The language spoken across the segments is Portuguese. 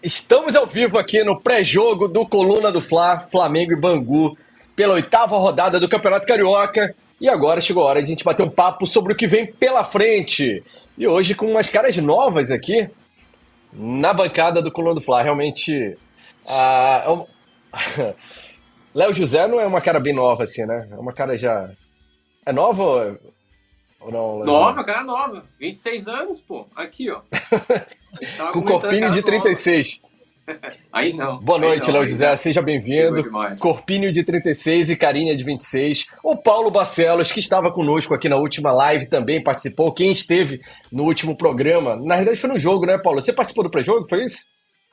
Estamos ao vivo aqui no pré-jogo do Coluna do Fla, Flamengo e Bangu, pela oitava rodada do Campeonato Carioca. E agora chegou a hora de a gente bater um papo sobre o que vem pela frente. E hoje com umas caras novas aqui na bancada do Coluna do Fla. Realmente. Ah, Léo José não é uma cara bem nova assim, né? É uma cara já. É nova ou não? Nova, cara nova. 26 anos, pô. Aqui, ó. Com corpinho de 36. Aí não. Boa noite, Léo José. Seja bem-vindo. Corpinho de 36 e carinha de 26. O Paulo Barcelos, que estava conosco aqui na última live, também participou. Quem esteve no último programa, na verdade foi no jogo, né, Paulo? Você participou do pré-jogo, foi isso?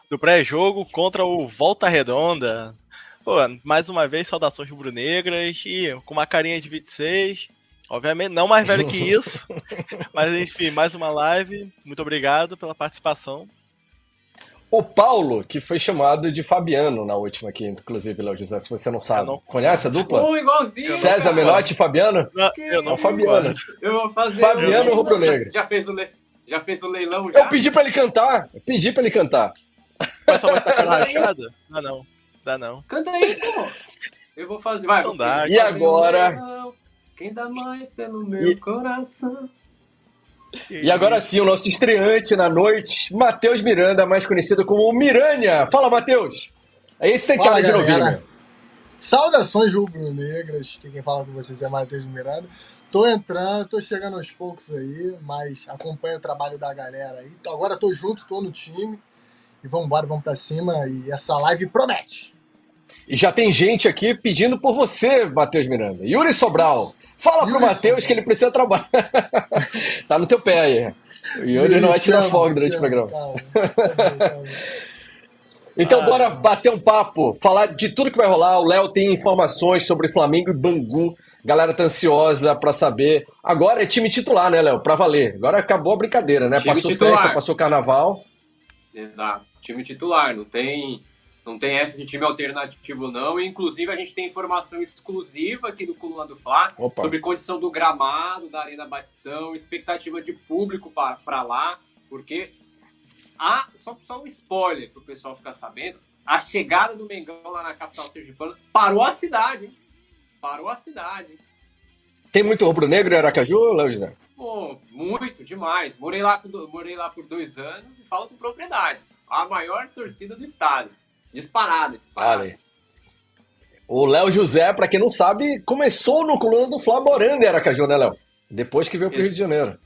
Do pré-jogo contra o Volta Redonda. Pô, mais uma vez, saudações rubro-negras e com uma carinha de 26. Obviamente, não mais velho que isso. mas enfim, mais uma live. Muito obrigado pela participação. O Paulo, que foi chamado de Fabiano na última aqui, inclusive, Léo José, se você não sabe. Não... Conhece a dupla? Oh, igualzinho, César cara. Menotti e Fabiano? Não, eu não, não Fabiano. Eu vou fazer. Fabiano um... Rubro Negro. Já fez o, le... já fez o leilão já? Eu pedi pra ele cantar. Eu pedi pra ele cantar. Mas só vai estar rachada? Dá não. Dá não. Canta aí, pô. Eu vou fazer. Vai, não dá. E agora. Quem dá mais pelo meu e... coração? E agora sim, o nosso estreante na noite, Matheus Miranda, mais conhecido como Miranha. Fala, Matheus! É esse tem cara de novinho. Saudações rubro-negras, que quem fala com vocês é Matheus Miranda. Tô entrando, tô chegando aos poucos aí, mas acompanho o trabalho da galera aí. Agora tô junto, tô no time. E vamos embora, vamos pra cima. E essa live promete. E já tem gente aqui pedindo por você, Matheus Miranda. Yuri Sobral. Fala pro Matheus que ele precisa trabalhar. tá no teu pé aí. O Yuri, não vai tirar folga durante o programa. Calma, calma, calma. Então, ah. bora bater um papo, falar de tudo que vai rolar. O Léo tem informações sobre Flamengo e Bangu. Galera tá ansiosa para saber. Agora é time titular, né, Léo? Pra valer. Agora acabou a brincadeira, né? Time passou titular. festa, passou carnaval. Exato. Time titular. Não tem não tem essa de time alternativo, não. E, inclusive, a gente tem informação exclusiva aqui do Coluna do Fla Opa. sobre condição do gramado da Arena Batistão, expectativa de público para lá, porque há, só, só um spoiler para o pessoal ficar sabendo, a chegada do Mengão lá na capital sergipana parou a cidade, hein? Parou a cidade. Tem muito rubro-negro em Aracaju, Léo José? Pô, muito, demais. Morei lá, morei lá por dois anos e falo com propriedade. A maior torcida do estado. Disparado, disparado. Vale. O Léo José, para quem não sabe, começou no coluna do Flá morando em Aracaju, né, Léo? Depois que veio para o Rio de Janeiro.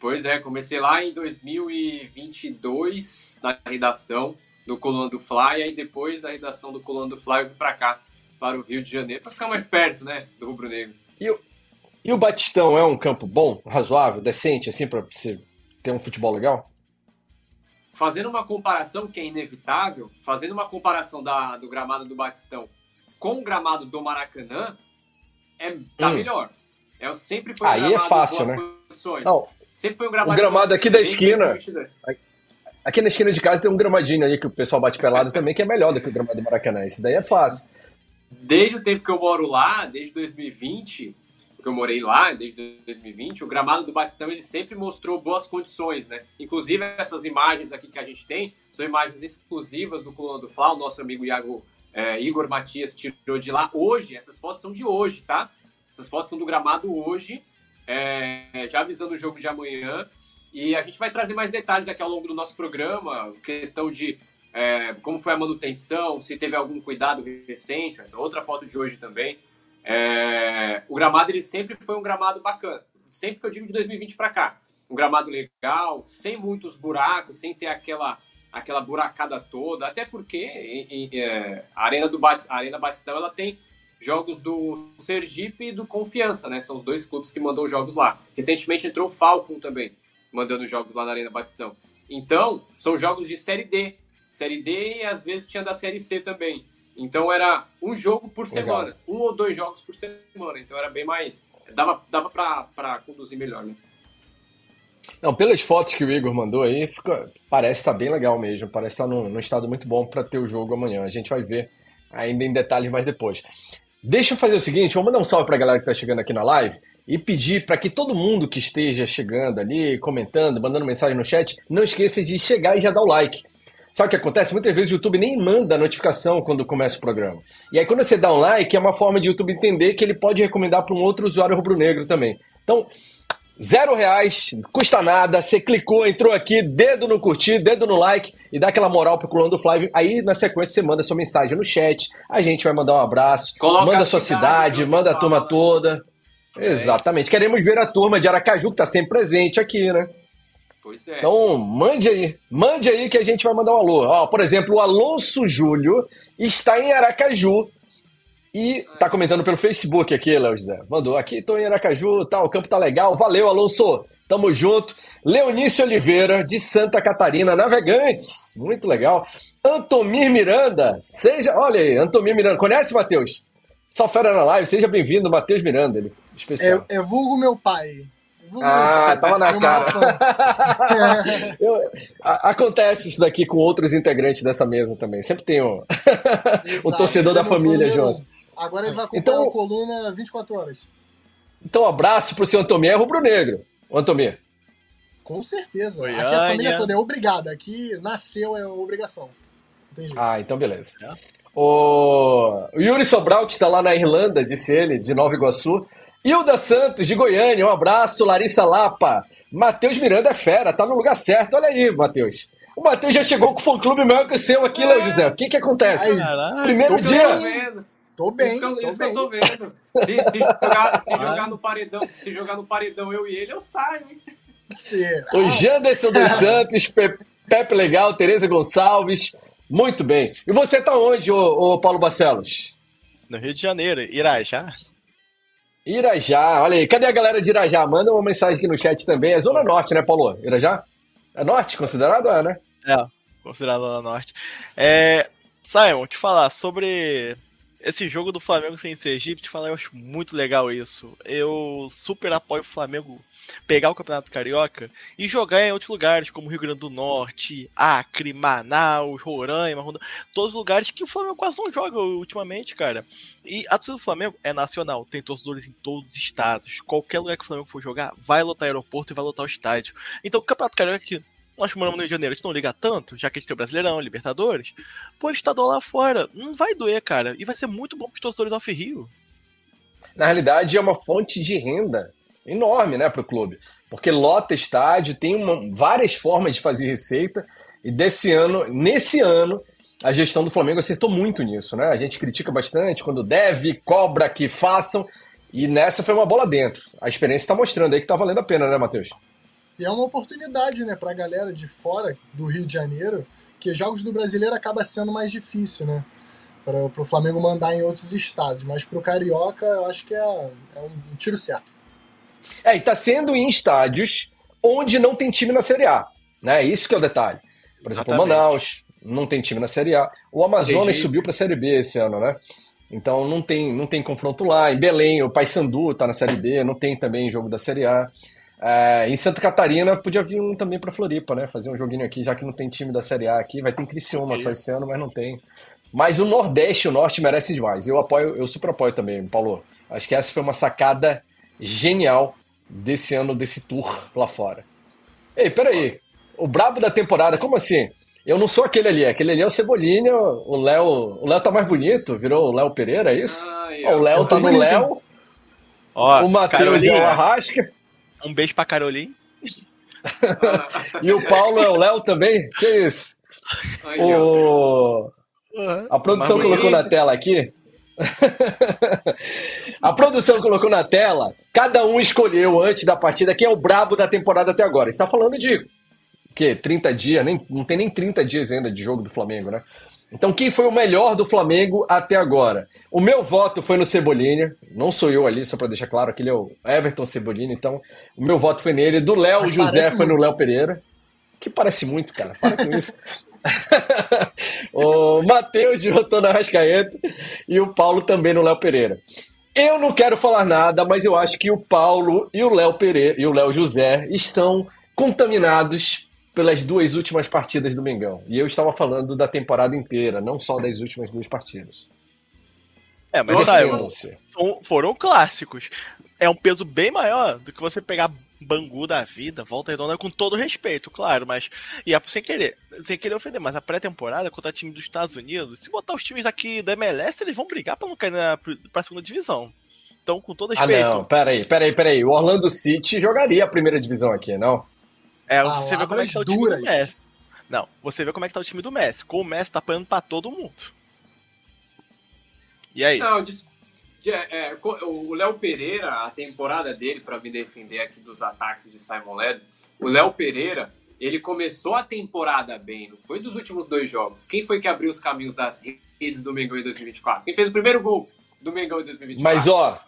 Pois é, comecei lá em 2022 na redação do Coluna do Fly, e aí depois da redação do Coluna do Fly eu vim para cá, para o Rio de Janeiro, para ficar mais perto, né, do Rubro Negro. E o, e o Batistão é um campo bom, razoável, decente, assim, para ter um futebol legal? Fazendo uma comparação que é inevitável, fazendo uma comparação da, do gramado do Batistão com o gramado do Maracanã, é, tá hum. melhor. É, sempre foi um Aí é fácil, né? Não, sempre foi um gramado. O gramado aqui da esquina. Aqui na esquina de casa tem um gramadinho ali que o pessoal bate pelado também, que é melhor do que o gramado do Maracanã. Isso daí é fácil. Desde o tempo que eu moro lá, desde 2020, que eu morei lá desde 2020, o gramado do Batistão ele sempre mostrou boas condições, né? Inclusive essas imagens aqui que a gente tem são imagens exclusivas do Coluna do Fla, o nosso amigo Iago, é, Igor Matias tirou de lá hoje. Essas fotos são de hoje, tá? Essas fotos são do gramado hoje, é, já avisando o jogo de amanhã. E a gente vai trazer mais detalhes aqui ao longo do nosso programa, questão de é, como foi a manutenção, se teve algum cuidado recente, essa outra foto de hoje também. É, o gramado ele sempre foi um gramado bacana, sempre que eu digo de 2020 para cá. Um gramado legal, sem muitos buracos, sem ter aquela aquela buracada toda, até porque em, em, é, a Arena do a Arena Batistão ela tem jogos do Sergipe e do Confiança, né? São os dois clubes que mandam jogos lá. Recentemente entrou o Falcon também, mandando jogos lá na Arena Batistão. Então, são jogos de Série D. Série D e às vezes tinha da Série C também. Então era um jogo por semana, Legal. um ou dois jogos por semana. Então era bem mais. Dava, dava para conduzir melhor, né? Não, pelas fotos que o Igor mandou aí, fica, parece estar tá bem legal mesmo. Parece estar tá num, num estado muito bom para ter o jogo amanhã. A gente vai ver ainda em detalhes mais depois. Deixa eu fazer o seguinte, vamos mandar um salve para a galera que está chegando aqui na live e pedir para que todo mundo que esteja chegando ali, comentando, mandando mensagem no chat, não esqueça de chegar e já dar o like. Sabe o que acontece? Muitas vezes o YouTube nem manda notificação quando começa o programa. E aí, quando você dá um like, é uma forma de o YouTube entender que ele pode recomendar para um outro usuário rubro-negro também. Então, Zero reais, custa nada. Você clicou, entrou aqui, dedo no curtir, dedo no like e dá aquela moral pro Coluna do Flávio. Aí na sequência você manda sua mensagem no chat. A gente vai mandar um abraço, Coloca manda a sua cidade, cidade manda a turma toda. É. Exatamente. Queremos ver a turma de Aracaju que tá sempre presente aqui, né? Pois é. Então, mande aí. Mande aí que a gente vai mandar um alô. Ó, por exemplo, o Alonso Júlio está em Aracaju e tá comentando pelo Facebook aqui, Léo José. Mandou aqui, tô em Aracaju, tá, o campo tá legal. Valeu, Alonso. Tamo junto. Leonice Oliveira, de Santa Catarina, Navegantes. Muito legal. Antomir Miranda, seja. Olha aí, Antomir Miranda. Conhece, Matheus? Só fera na live, seja bem-vindo, Matheus Miranda. Ele, especial. É, é vulgo meu pai. Vulgo ah, tava na cara. Eu, a, acontece isso daqui com outros integrantes dessa mesa também. Sempre tem um, um torcedor da família junto. Agora ele vai acompanhar então, a coluna 24 horas. Então, abraço pro seu Antomir rubro-negro. O Antomir. Com certeza. Oi, Aqui a família toda é obrigada. Aqui nasceu é obrigação. Ah, então beleza. É. O... o Yuri Sobral, que está lá na Irlanda, disse ele, de Nova Iguaçu. Hilda Santos, de Goiânia, um abraço. Larissa Lapa. Matheus Miranda é fera, tá no lugar certo. Olha aí, Matheus. O Matheus já chegou com o fã-clube maior que o seu aqui, é. José. O que que acontece? Ai, Primeiro dia... Tô bem. Isso, tô isso bem. que eu tô vendo. Se, se, jogar, se jogar no paredão, se jogar no paredão eu e ele, eu saio, hein? O Janderson dos Santos, Pepe Legal, Tereza Gonçalves. Muito bem. E você tá onde, ô, ô Paulo Barcelos? No Rio de Janeiro, Irajá. Irajá, olha aí. Cadê a galera de Irajá? Manda uma mensagem aqui no chat também. É Zona Norte, né, Paulo? Irajá? É norte considerado? É, né? É, considerado Zona Norte. É, Simon, te falar sobre esse jogo do Flamengo sem Sergipe, te falar, eu acho muito legal isso. Eu super apoio o Flamengo pegar o Campeonato Carioca e jogar em outros lugares, como Rio Grande do Norte, Acre, Manaus, Roraima, Ronda, todos os lugares que o Flamengo quase não joga ultimamente, cara. E a torcida do Flamengo é nacional, tem torcedores em todos os estados. Qualquer lugar que o Flamengo for jogar, vai lotar aeroporto e vai lotar o estádio. Então o Campeonato Carioca nós que moramos no Rio de Janeiro, a gente não liga tanto, já que a gente tem o Brasileirão, Libertadores, pô, estadual lá fora, não vai doer, cara. E vai ser muito bom pros torcedores off-Rio. Na realidade, é uma fonte de renda enorme, né, pro clube. Porque lota estádio, tem uma, várias formas de fazer receita, e desse ano, nesse ano, a gestão do Flamengo acertou muito nisso, né? A gente critica bastante quando deve, cobra que façam, e nessa foi uma bola dentro. A experiência está mostrando aí que tá valendo a pena, né, Matheus? E é uma oportunidade, né, pra galera de fora do Rio de Janeiro, que jogos do brasileiro acaba sendo mais difícil, né? Para o Flamengo mandar em outros estados. Mas para o Carioca, eu acho que é, é um tiro certo. É, e tá sendo em estádios onde não tem time na Série A. Né? Isso que é o detalhe. Por exemplo, Exatamente. Manaus não tem time na Série A. O Amazonas subiu para a Série B esse ano, né? Então não tem, não tem confronto lá. Em Belém, o Paysandu está na Série B, não tem também jogo da Série A. É, em Santa Catarina podia vir um também para Floripa, né? Fazer um joguinho aqui, já que não tem time da Série A aqui. Vai ter Criciúma só esse ano, mas não tem. Mas o Nordeste, o Norte merece demais. Eu apoio, eu super apoio também, Paulo. Acho que essa foi uma sacada genial desse ano, desse tour lá fora. Ei, peraí. O brabo da temporada, como assim? Eu não sou aquele ali, aquele ali é o Cebolinha, o Léo. O Léo tá mais bonito, virou o Léo Pereira, é isso? Ai, o Léo tá no Léo. o Matheus é o Arrasca. Um beijo pra Caroline. e o Paulo é o Léo também? Que isso? Ai, o... A produção colocou na tela aqui. a produção colocou na tela. Cada um escolheu antes da partida quem é o brabo da temporada até agora. Está falando de que 30 dias, nem, não tem nem 30 dias ainda de jogo do Flamengo, né? Então, quem foi o melhor do Flamengo até agora? O meu voto foi no Cebolinha. Não sou eu ali, só para deixar claro, aquele é o Everton Cebolinha. Então, o meu voto foi nele. Do Léo José foi muito. no Léo Pereira. Que parece muito, cara. Para com isso. o Matheus votou na Rascaeta e o Paulo também no Léo Pereira. Eu não quero falar nada, mas eu acho que o Paulo e o Léo Pereira e o Léo José estão contaminados pelas duas últimas partidas do Mengão. E eu estava falando da temporada inteira, não só das últimas duas partidas. É, mas saiu, foram clássicos. É um peso bem maior do que você pegar Bangu da vida, volta redonda com todo respeito, claro, mas. E é sem querer, sem querer ofender, mas a pré-temporada contra time dos Estados Unidos, se botar os times aqui da MLS, eles vão brigar pra não cair na, pra segunda divisão. Então, com todo respeito. Ah, não, peraí, peraí, peraí. O Orlando City jogaria a primeira divisão aqui, não? É, você vê como é que tá o time do Messi. Não, você vê como é que tá o time do Messi. Com o Messi tá apanhando pra todo mundo. E aí? Não, é, é, o Léo Pereira, a temporada dele, para me defender aqui dos ataques de Simon Led, o Léo Pereira, ele começou a temporada bem, não foi dos últimos dois jogos. Quem foi que abriu os caminhos das redes do Mengão em 2024? Quem fez o primeiro gol do Mengão em 2024? Mas, ó,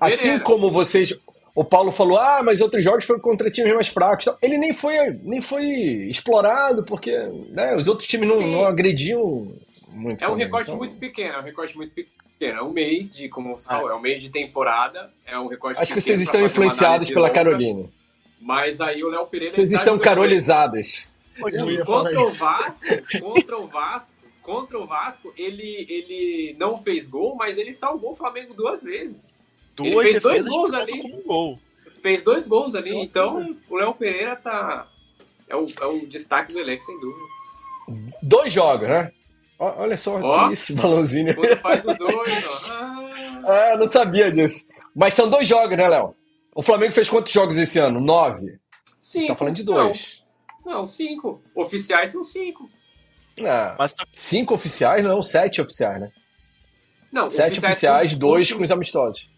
assim como vocês. O Paulo falou, ah, mas outros jogos foram contra times mais fracos. Ele nem foi, nem foi explorado, porque né, os outros times não, não agrediam muito. É um recorte então... muito pequeno, é um recorte muito pequeno é um mês de, como você falou, é um mês de temporada, é um recorte Acho que vocês estão influenciados pela longa, Carolina. Mas aí o Léo Pereira... Vocês estão carolizadas. Contra o Vasco, contra o Vasco, contra o Vasco, ele, ele não fez gol, mas ele salvou o Flamengo duas vezes. Ele fez dois gols ali. Um gol. Fez dois gols ali, então o Léo Pereira tá... É o, é o destaque do elenco, sem dúvida. Dois jogos, né? Olha só ó, isso, balãozinho. Quando faz o dois, ó. Ah. ah, não sabia disso. Mas são dois jogos, né, Léo? O Flamengo fez quantos jogos esse ano? Nove? Cinco. Você tá falando de dois. Não, não cinco. Oficiais são cinco. Ah, Mas tá... Cinco oficiais, não, sete oficiais, né? Não, sete oficiais, oficiais dois com, com os amistosos.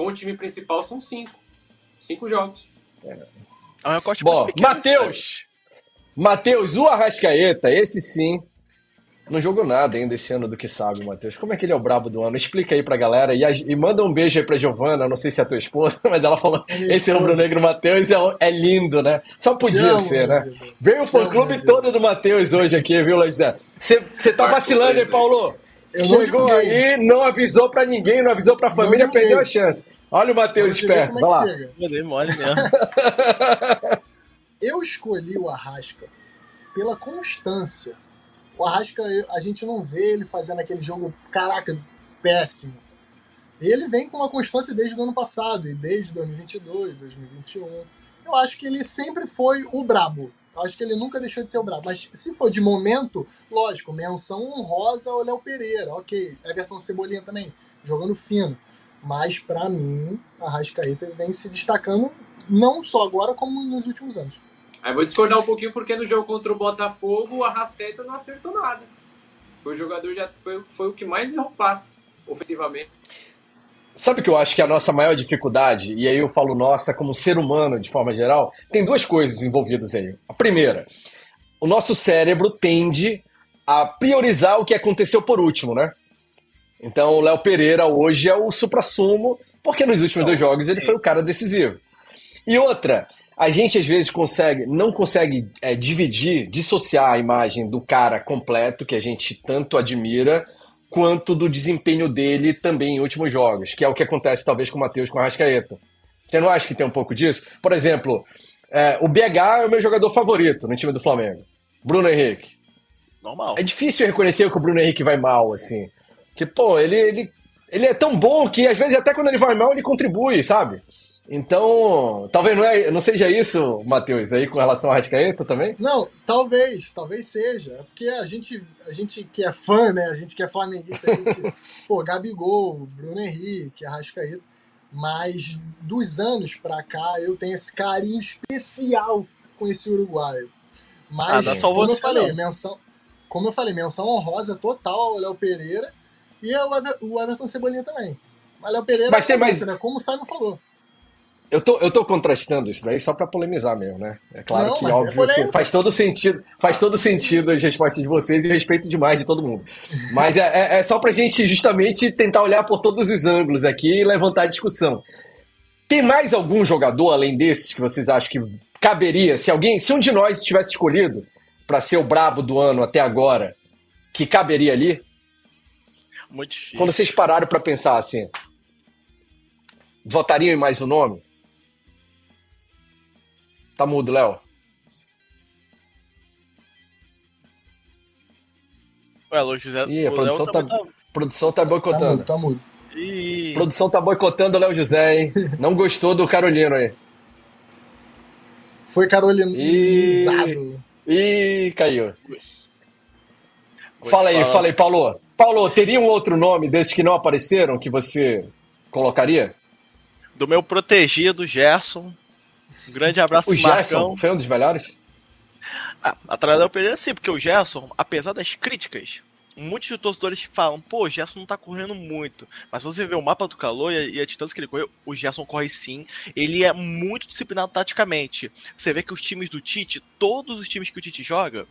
Com o time principal são cinco. Cinco jogos. É. Ah, é Bom, Matheus! Matheus, o Arrascaeta, esse sim, não jogou nada ainda esse ano do que sabe, Matheus. Como é que ele é o brabo do ano? Explica aí pra galera e, e manda um beijo aí pra Giovana, não sei se é a tua esposa, mas ela falou: é esse rubro negro Matheus é, é, lindo, né? Só podia ser, né? Veio o fã-clube todo do Matheus hoje aqui, viu, José? Você tá vacilando, hein, Paulo? Eu Chegou aí, não avisou pra ninguém, não avisou pra família, perdeu a chance. Olha o Matheus esperto, é vai lá. Mole mesmo. Eu escolhi o Arrasca pela constância o Arrasca, a gente não vê ele fazendo aquele jogo, caraca, péssimo. Ele vem com uma constância desde o ano passado, e desde 2022, 2021. Eu acho que ele sempre foi o brabo. Acho que ele nunca deixou de ser o brabo. Mas se for de momento, lógico, menção honrosa ao Léo Pereira. Ok, Everton Cebolinha também, jogando fino. Mas para mim, a Rascaeta vem se destacando não só agora, como nos últimos anos. Aí vou discordar um pouquinho porque no jogo contra o Botafogo o Arrascaeta não acertou nada. Foi o jogador já foi, foi o que mais errou passe ofensivamente. Sabe que eu acho que a nossa maior dificuldade, e aí eu falo nossa como ser humano de forma geral, tem duas coisas envolvidas aí. A primeira, o nosso cérebro tende a priorizar o que aconteceu por último, né? Então o Léo Pereira hoje é o supra-sumo, porque nos últimos dois jogos ele foi o cara decisivo. E outra, a gente às vezes consegue, não consegue é, dividir, dissociar a imagem do cara completo que a gente tanto admira, quanto do desempenho dele também em últimos jogos, que é o que acontece talvez com o Matheus com a Rascaeta. Você não acha que tem um pouco disso? Por exemplo, é, o BH é o meu jogador favorito no time do Flamengo. Bruno Henrique. Normal. É difícil reconhecer que o Bruno Henrique vai mal, assim. Que, pô, ele, ele, ele é tão bom que às vezes até quando ele vai mal ele contribui, sabe? Então, talvez não, é, não seja isso, Matheus, aí com relação ao Rascaeta também? Não, talvez, talvez seja. É porque a gente, a gente que é fã, né? A gente que é flamenguista, a gente, pô, Gabigol, Bruno Henrique, Arrascaeta. Mas dos anos pra cá eu tenho esse carinho especial com esse uruguaio. Mas, ah, como eu falei, não. menção, como eu falei, menção honrosa total ao Léo Pereira e ao o Everton Cebolinha também. Mas Léo Pereira, mas tem mais... né? como o Simon falou. Eu tô, eu tô contrastando isso daí só para polemizar mesmo, né? É claro não, que, é óbvio, é que faz todo sentido, faz todo sentido as respostas de vocês e eu respeito demais de todo mundo. Mas é, é, é só pra gente justamente tentar olhar por todos os ângulos aqui e levantar a discussão. Tem mais algum jogador além desses que vocês acham que caberia, se alguém, se um de nós tivesse escolhido para ser o brabo do ano até agora, que caberia ali? Muito difícil. Quando vocês pararam para pensar assim, votariam em mais um nome? Tá mudo, Léo. Ué, Luiz José. Ih, a produção tá, tá, produção tá boicotando. Tá mudo, tá mudo. Ih. Produção tá boicotando o Léo José, hein? Não gostou do Carolino aí. Foi carolinizado. E... e caiu. Fala aí, fala aí, Paulo. Paulo, teria um outro nome desses que não apareceram que você colocaria? Do meu protegido, Gerson. Um grande abraço, O Gerson foi um dos melhores? Ah, atrás da Pereira sim, porque o Gerson, apesar das críticas, muitos torcedores falam, pô, o Gerson não tá correndo muito. Mas você vê o mapa do calor e a, distância que ele correu, o Gerson corre sim. Ele é muito disciplinado taticamente. Você vê que os times do Tite, todos os times que o Tite joga,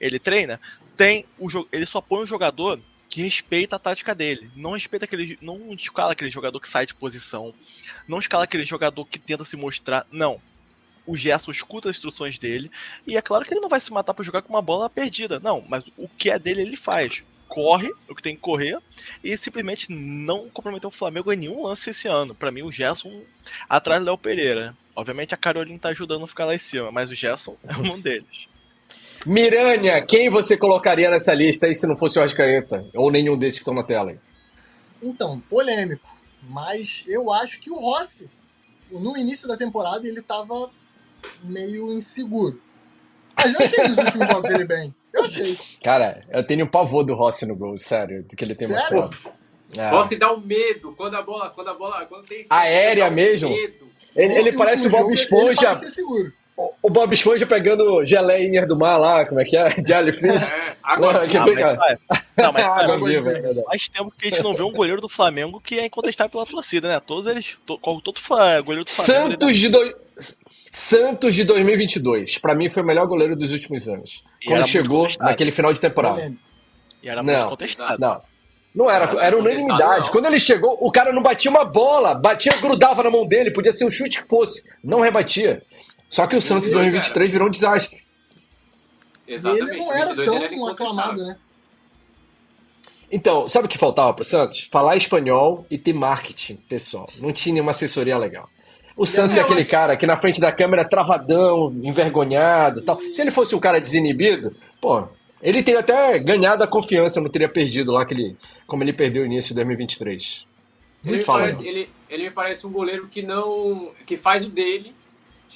ele treina, tem o ele só põe um jogador que respeita a tática dele. Não respeita aquele. Não escala aquele jogador que sai de posição. Não escala aquele jogador que tenta se mostrar. Não o Gerson escuta as instruções dele, e é claro que ele não vai se matar para jogar com uma bola perdida, não, mas o que é dele ele faz. Corre o que tem que correr e simplesmente não comprometeu o Flamengo em nenhum lance esse ano. Para mim, o Gerson atrás do Léo Pereira. Obviamente a Carolina tá ajudando a ficar lá em cima, mas o Gerson é um deles. Miranha, quem você colocaria nessa lista aí se não fosse o Arrascaeta? Ou nenhum desses que estão na tela aí? Então, polêmico. Mas eu acho que o Rossi, no início da temporada, ele estava meio inseguro. Mas eu achei nos últimos jogos ele bem. Eu achei. Cara, eu tenho um pavor do Rossi no gol, sério, do que ele tem sério? mostrado. É. Rossi dá um medo quando a bola. Quando a bola. Quando tem Aérea mesmo. Medo. Ele, ele parece o Bob Esponja. O Bob Esponja pegando geleia do mar lá, como é que é? Jellyfish. É, água não, que ah, mas, não, mas água viva. É faz tempo que a gente não vê um goleiro do Flamengo que é incontestável pela torcida, né? Todos eles, to, todo goleiro do Flamengo. Santos de dois. Santos de 2022. Para mim foi o melhor goleiro dos últimos anos. E quando chegou naquele final de temporada. E era muito não, contestado. Não. Não era, era, era unanimidade. Quando ele chegou, o cara não batia uma bola, batia, grudava na mão dele, podia ser um chute que fosse, não rebatia. Só que o Santos de 2023 virou um desastre. Exatamente. E ele não era tão era aclamado, né? Então, sabe o que faltava pro Santos? Falar espanhol e ter marketing, pessoal. Não tinha nenhuma assessoria legal. O Santos é aquele cara que na frente da câmera travadão, envergonhado tal. Se ele fosse um cara desinibido, pô, ele teria até ganhado a confiança, não teria perdido lá aquele, como ele perdeu o início de 2023. Ele me, parece, ele, ele me parece um goleiro que não. que faz o dele,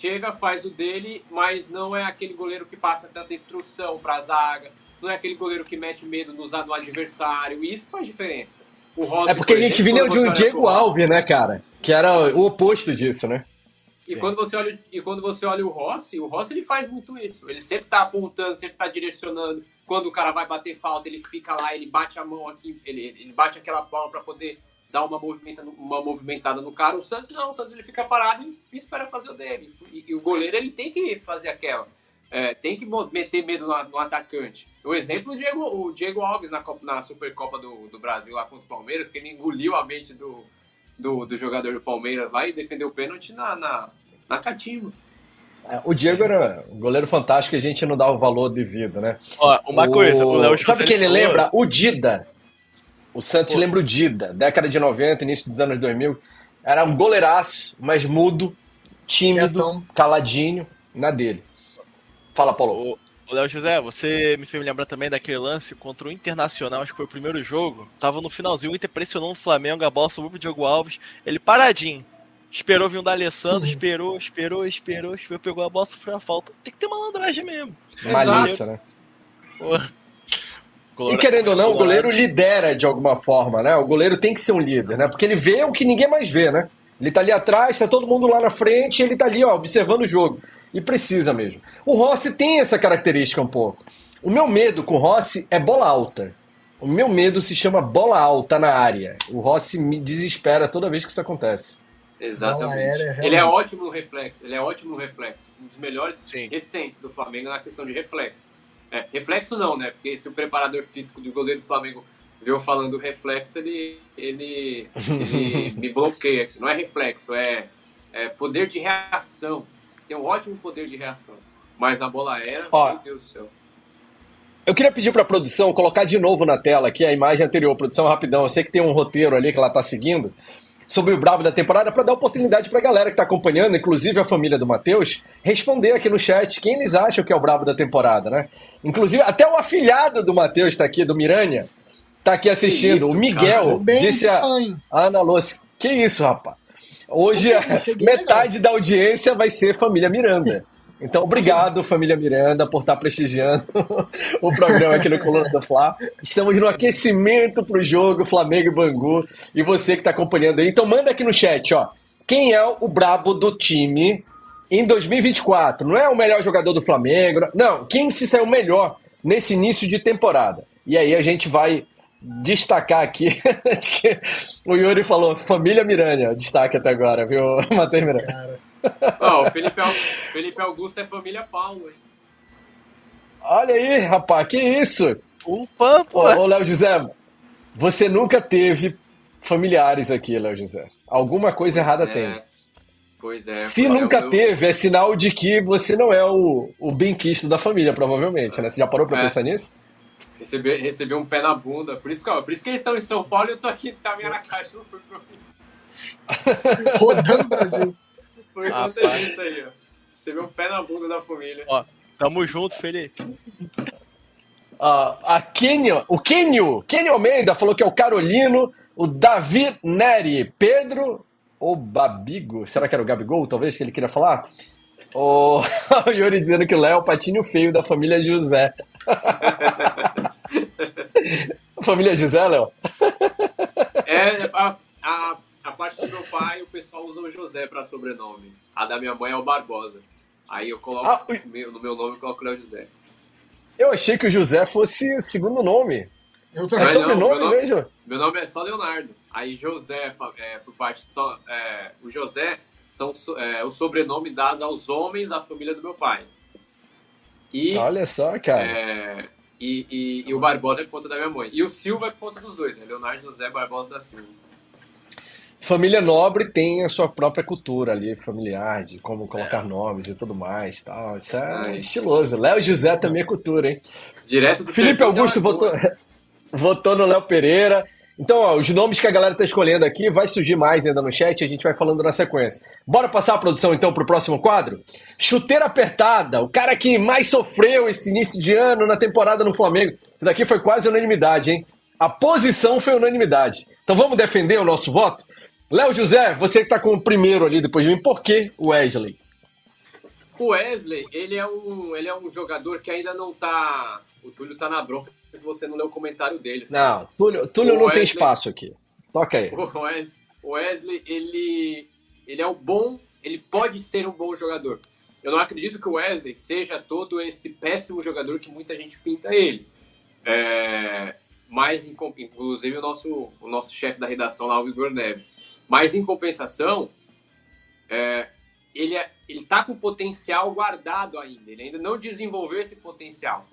chega, faz o dele, mas não é aquele goleiro que passa tanta instrução pra zaga, não é aquele goleiro que mete medo no, no adversário, e isso faz diferença. Rossi, é porque a gente vinha de um Diego Alves, né, cara? Que era o oposto disso, né? E quando, você olha, e quando você olha o Rossi, o Rossi ele faz muito isso. Ele sempre tá apontando, sempre tá direcionando. Quando o cara vai bater falta, ele fica lá, ele bate a mão aqui, ele, ele bate aquela palma para poder dar uma, movimenta, uma movimentada no cara. O Santos não, o Santos ele fica parado e espera fazer o dele. E, e o goleiro ele tem que fazer aquela. É, tem que meter medo no, no, atacante. O exemplo o Diego, o Diego Alves na, Copa, na Supercopa do, do Brasil lá contra o Palmeiras, que ele engoliu a mente do, do, do jogador do Palmeiras lá e defendeu o pênalti na, na, na catimba. É, o Diego era um goleiro fantástico e a gente não dá o valor devido, né? Ó, uma o... coisa, o Léo Sabe quem ele lembra? O Dida. O Santos Pô. lembra o Dida, década de 90, início dos anos 2000. Era um goleiraço, mas mudo, tímido, caladinho, na dele. Fala, Paulo. O Léo José, você me fez me lembrar também daquele lance contra o Internacional, acho que foi o primeiro jogo. Tava no finalzinho, o Inter pressionou o Flamengo, a bola subiu pro Diogo Alves, ele paradinho. Esperou vir um da Alessandro, uhum. esperou, esperou, esperou, esperou, pegou a bola, sofreu a falta. Tem que ter malandragem mesmo. Malícia, né? Porra. E querendo ou não, o goleiro lidera de alguma forma, né? O goleiro tem que ser um líder, né? Porque ele vê o que ninguém mais vê, né? Ele tá ali atrás, tá todo mundo lá na frente, ele tá ali, ó, observando o jogo. E precisa mesmo. O Rossi tem essa característica um pouco. O meu medo com o Rossi é bola alta. O meu medo se chama bola alta na área. O Rossi me desespera toda vez que isso acontece. Exatamente. Aérea, ele é ótimo no reflexo. Ele é ótimo no reflexo. Um dos melhores Sim. recentes do Flamengo na questão de reflexo. É, reflexo não, né? Porque se o preparador físico do goleiro do Flamengo viu falando reflexo, ele, ele, ele me bloqueia. Não é reflexo, é, é poder de reação tem um ótimo poder de reação. Mas na bola aérea, Ó, meu Deus do céu. Eu queria pedir para a produção colocar de novo na tela aqui a imagem anterior. Produção, rapidão. Eu sei que tem um roteiro ali que ela está seguindo sobre o brabo da temporada para dar oportunidade para a galera que está acompanhando, inclusive a família do Matheus, responder aqui no chat quem eles acham que é o brabo da temporada, né? Inclusive, até o afilhado do Matheus está aqui, do Miranha, está aqui assistindo. Isso, o Miguel disse a, a Ana Lúcia. Que isso, rapaz? Hoje, metade da audiência vai ser família Miranda. Então, obrigado, família Miranda, por estar prestigiando o programa aqui no Coluna do Fla. Estamos no aquecimento para o jogo Flamengo e Bangu. E você que está acompanhando aí, então manda aqui no chat, ó. Quem é o brabo do time em 2024? Não é o melhor jogador do Flamengo. Não, quem se saiu melhor nesse início de temporada? E aí a gente vai destacar aqui o Yuri falou família Miranda, destaque até agora, viu, Matheus Miranda? Oh, o Felipe, Felipe Augusto é família Paulo, hein? Olha aí, rapaz, que isso? Um fã, pô. Ô, ô Léo José, você nunca teve familiares aqui, Léo José. Alguma coisa errada é. tem. Pois é. Se nunca meu... teve, é sinal de que você não é o, o benquisto da família, provavelmente, né? Você já parou pra é. pensar nisso? Receber, receber um pé na bunda. Por isso, que, ó, por isso que eles estão em São Paulo e eu tô aqui, tá minha na caixa, não foi pra mim. Rodando o Brasil. Por conta disso aí, ó. Receber um pé na bunda da família. Ó, tamo junto, Felipe. Uh, a Kenio, o Kenio, Kenio Almeida falou que é o Carolino, o Davi Neri, Pedro ou Babigo, será que era o Gabigol, talvez, que ele queria falar? O, o Yuri dizendo que o Léo é o patinho feio da família José. família José, Léo? É, a, a, parte do meu pai, o pessoal usa o José para sobrenome. A da minha mãe é o Barbosa. Aí eu coloco ah, no, meu, no meu nome eu coloco o Léo José. Eu achei que o José fosse segundo nome. Eu também. É sobrenome não, meu mesmo? Nome, meu nome é só Leonardo. Aí José, é, por parte só, é, o José são é, o sobrenome dados aos homens da família do meu pai. E, Olha só, cara. É, e, e, e, o Barbosa é por conta da minha mãe. E o Silva é por conta dos dois, né? Leonardo José Barbosa da Silva. Família nobre tem a sua própria cultura ali, familiar, de como colocar é. nomes e tudo mais. Tal. Isso é estiloso. Léo José também é cultura, hein? Direto do Felipe Augusto votou, votou no Léo Pereira. Então, ó, os nomes que a galera tá escolhendo aqui, vai surgir mais ainda no chat, a gente vai falando na sequência. Bora passar a produção então pro próximo quadro? Chuteira apertada, o cara que mais sofreu esse início de ano na temporada no Flamengo. Isso daqui foi quase unanimidade, hein? A posição foi unanimidade. Então vamos defender o nosso voto? Léo José, você que tá com o primeiro ali depois de mim, por que o Wesley? O Wesley, ele é um, ele é um jogador que ainda não tá. O Túlio tá na bronca que você não leu o comentário dele. Sabe? Não, Túlio, Túlio não Wesley, tem espaço aqui. Toca aí. O Wesley, o Wesley, ele, ele é um bom. Ele pode ser um bom jogador. Eu não acredito que o Wesley seja todo esse péssimo jogador que muita gente pinta ele. É, mas, inclusive, o nosso, o nosso chefe da redação lá, o Igor Neves. Mas, em compensação, é, ele é, está com potencial guardado ainda. Ele ainda não desenvolveu esse potencial.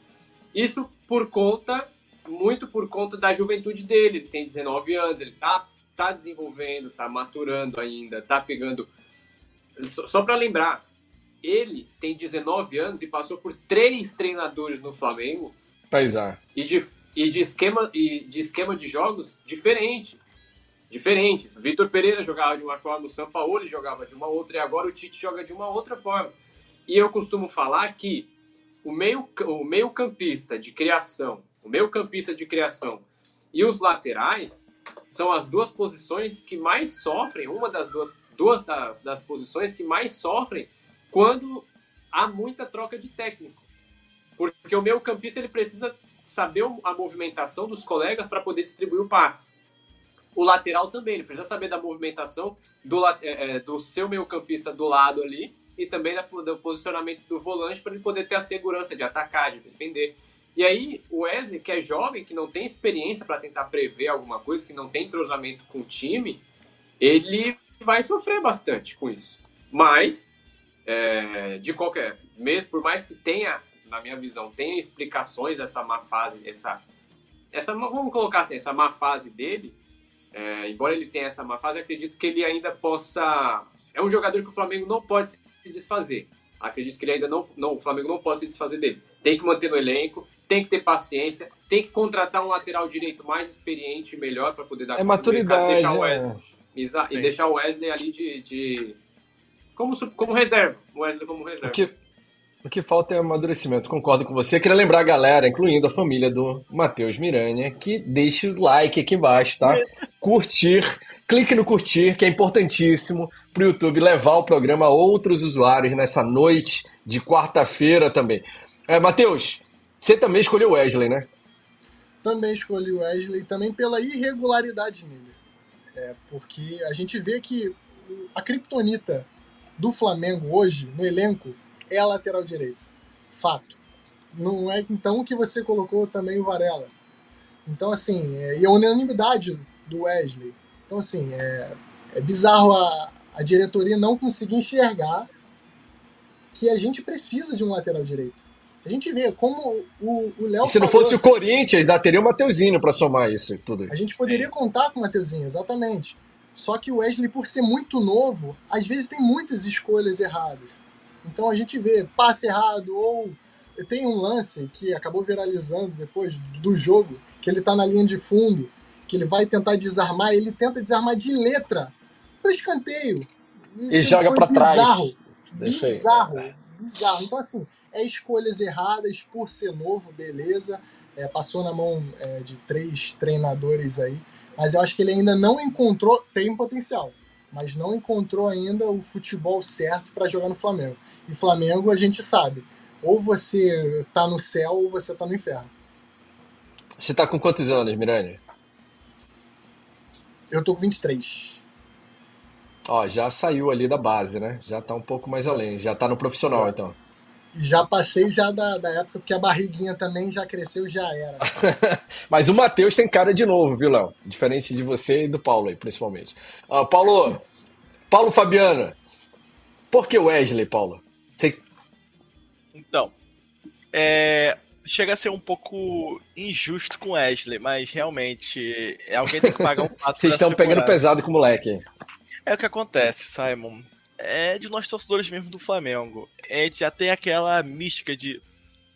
Isso por conta, muito por conta da juventude dele. Ele tem 19 anos, ele tá, tá desenvolvendo, tá maturando ainda, tá pegando. Só, só para lembrar, ele tem 19 anos e passou por três treinadores no Flamengo. Pois é. E de, e de, esquema, e de esquema de jogos diferente. Diferentes. Vitor Pereira jogava de uma forma, o São Paulo jogava de uma outra, e agora o Tite joga de uma outra forma. E eu costumo falar que o meio, o meio campista de criação, o meio campista de criação e os laterais são as duas posições que mais sofrem, uma das duas, duas das, das posições que mais sofrem quando há muita troca de técnico. Porque o meio campista ele precisa saber a movimentação dos colegas para poder distribuir o passe. O lateral também, ele precisa saber da movimentação do, é, do seu meio campista do lado ali e também do posicionamento do volante para ele poder ter a segurança de atacar, de defender. E aí, o Wesley, que é jovem, que não tem experiência para tentar prever alguma coisa, que não tem entrosamento com o time, ele vai sofrer bastante com isso. Mas, é, de qualquer, mesmo por mais que tenha, na minha visão, tenha explicações essa má fase, essa, essa vamos colocar assim, essa má fase dele, é, embora ele tenha essa má fase, acredito que ele ainda possa. É um jogador que o Flamengo não pode se desfazer. Acredito que ele ainda não, não, o Flamengo não pode se desfazer dele. Tem que manter no elenco, tem que ter paciência, tem que contratar um lateral direito mais experiente e melhor para poder dar é maturidade, deixar o Wesley, é. e deixar o Wesley ali de, de, como, como reserva, o Wesley como reserva. O que, o que falta é amadurecimento, concordo com você. Queria lembrar a galera, incluindo a família do Matheus Miranha, que deixe o like aqui embaixo, tá? Curtir clique no curtir, que é importantíssimo para o YouTube levar o programa a outros usuários nessa noite de quarta-feira também. É, Matheus, você também escolheu o Wesley, né? Também escolhi o Wesley, também pela irregularidade nele. É, porque a gente vê que a criptonita do Flamengo hoje, no elenco, é a lateral direita. Fato. Não é então que você colocou também o Varela. Então, assim, é, e a unanimidade do Wesley. Então, assim, é, é bizarro a, a diretoria não conseguir enxergar que a gente precisa de um lateral direito. A gente vê como o Léo. Se não falou, fosse o Corinthians, ainda teria o Mateuzinho para somar isso tudo. A gente poderia contar com o Mateuzinho, exatamente. Só que o Wesley, por ser muito novo, às vezes tem muitas escolhas erradas. Então a gente vê passe errado ou tem um lance que acabou viralizando depois do jogo, que ele tá na linha de fundo, que ele vai tentar desarmar, ele tenta desarmar de letra pro escanteio. Isso e joga para trás. Bizarro, bizarro. Então assim, é escolhas erradas por ser novo, beleza. É, passou na mão é, de três treinadores aí, mas eu acho que ele ainda não encontrou, tem potencial, mas não encontrou ainda o futebol certo para jogar no Flamengo. E Flamengo a gente sabe, ou você tá no céu ou você tá no inferno. Você tá com quantos anos, Mirani? Eu tô com 23. Ó, já saiu ali da base, né? Já tá um pouco mais além, já tá no profissional, é. então. Já passei já da, da época, porque a barriguinha também já cresceu, já era. Mas o Matheus tem cara de novo, viu, Léo? Diferente de você e do Paulo aí, principalmente. Uh, Paulo, Paulo Fabiana, por que Wesley, Paulo? Você... Então, é, chega a ser um pouco injusto com Wesley, mas realmente é alguém tem que pagar um pato. Vocês estão pegando pesado com o moleque. É o que acontece, Simon é de nós torcedores mesmo do Flamengo. É de já ter aquela mística de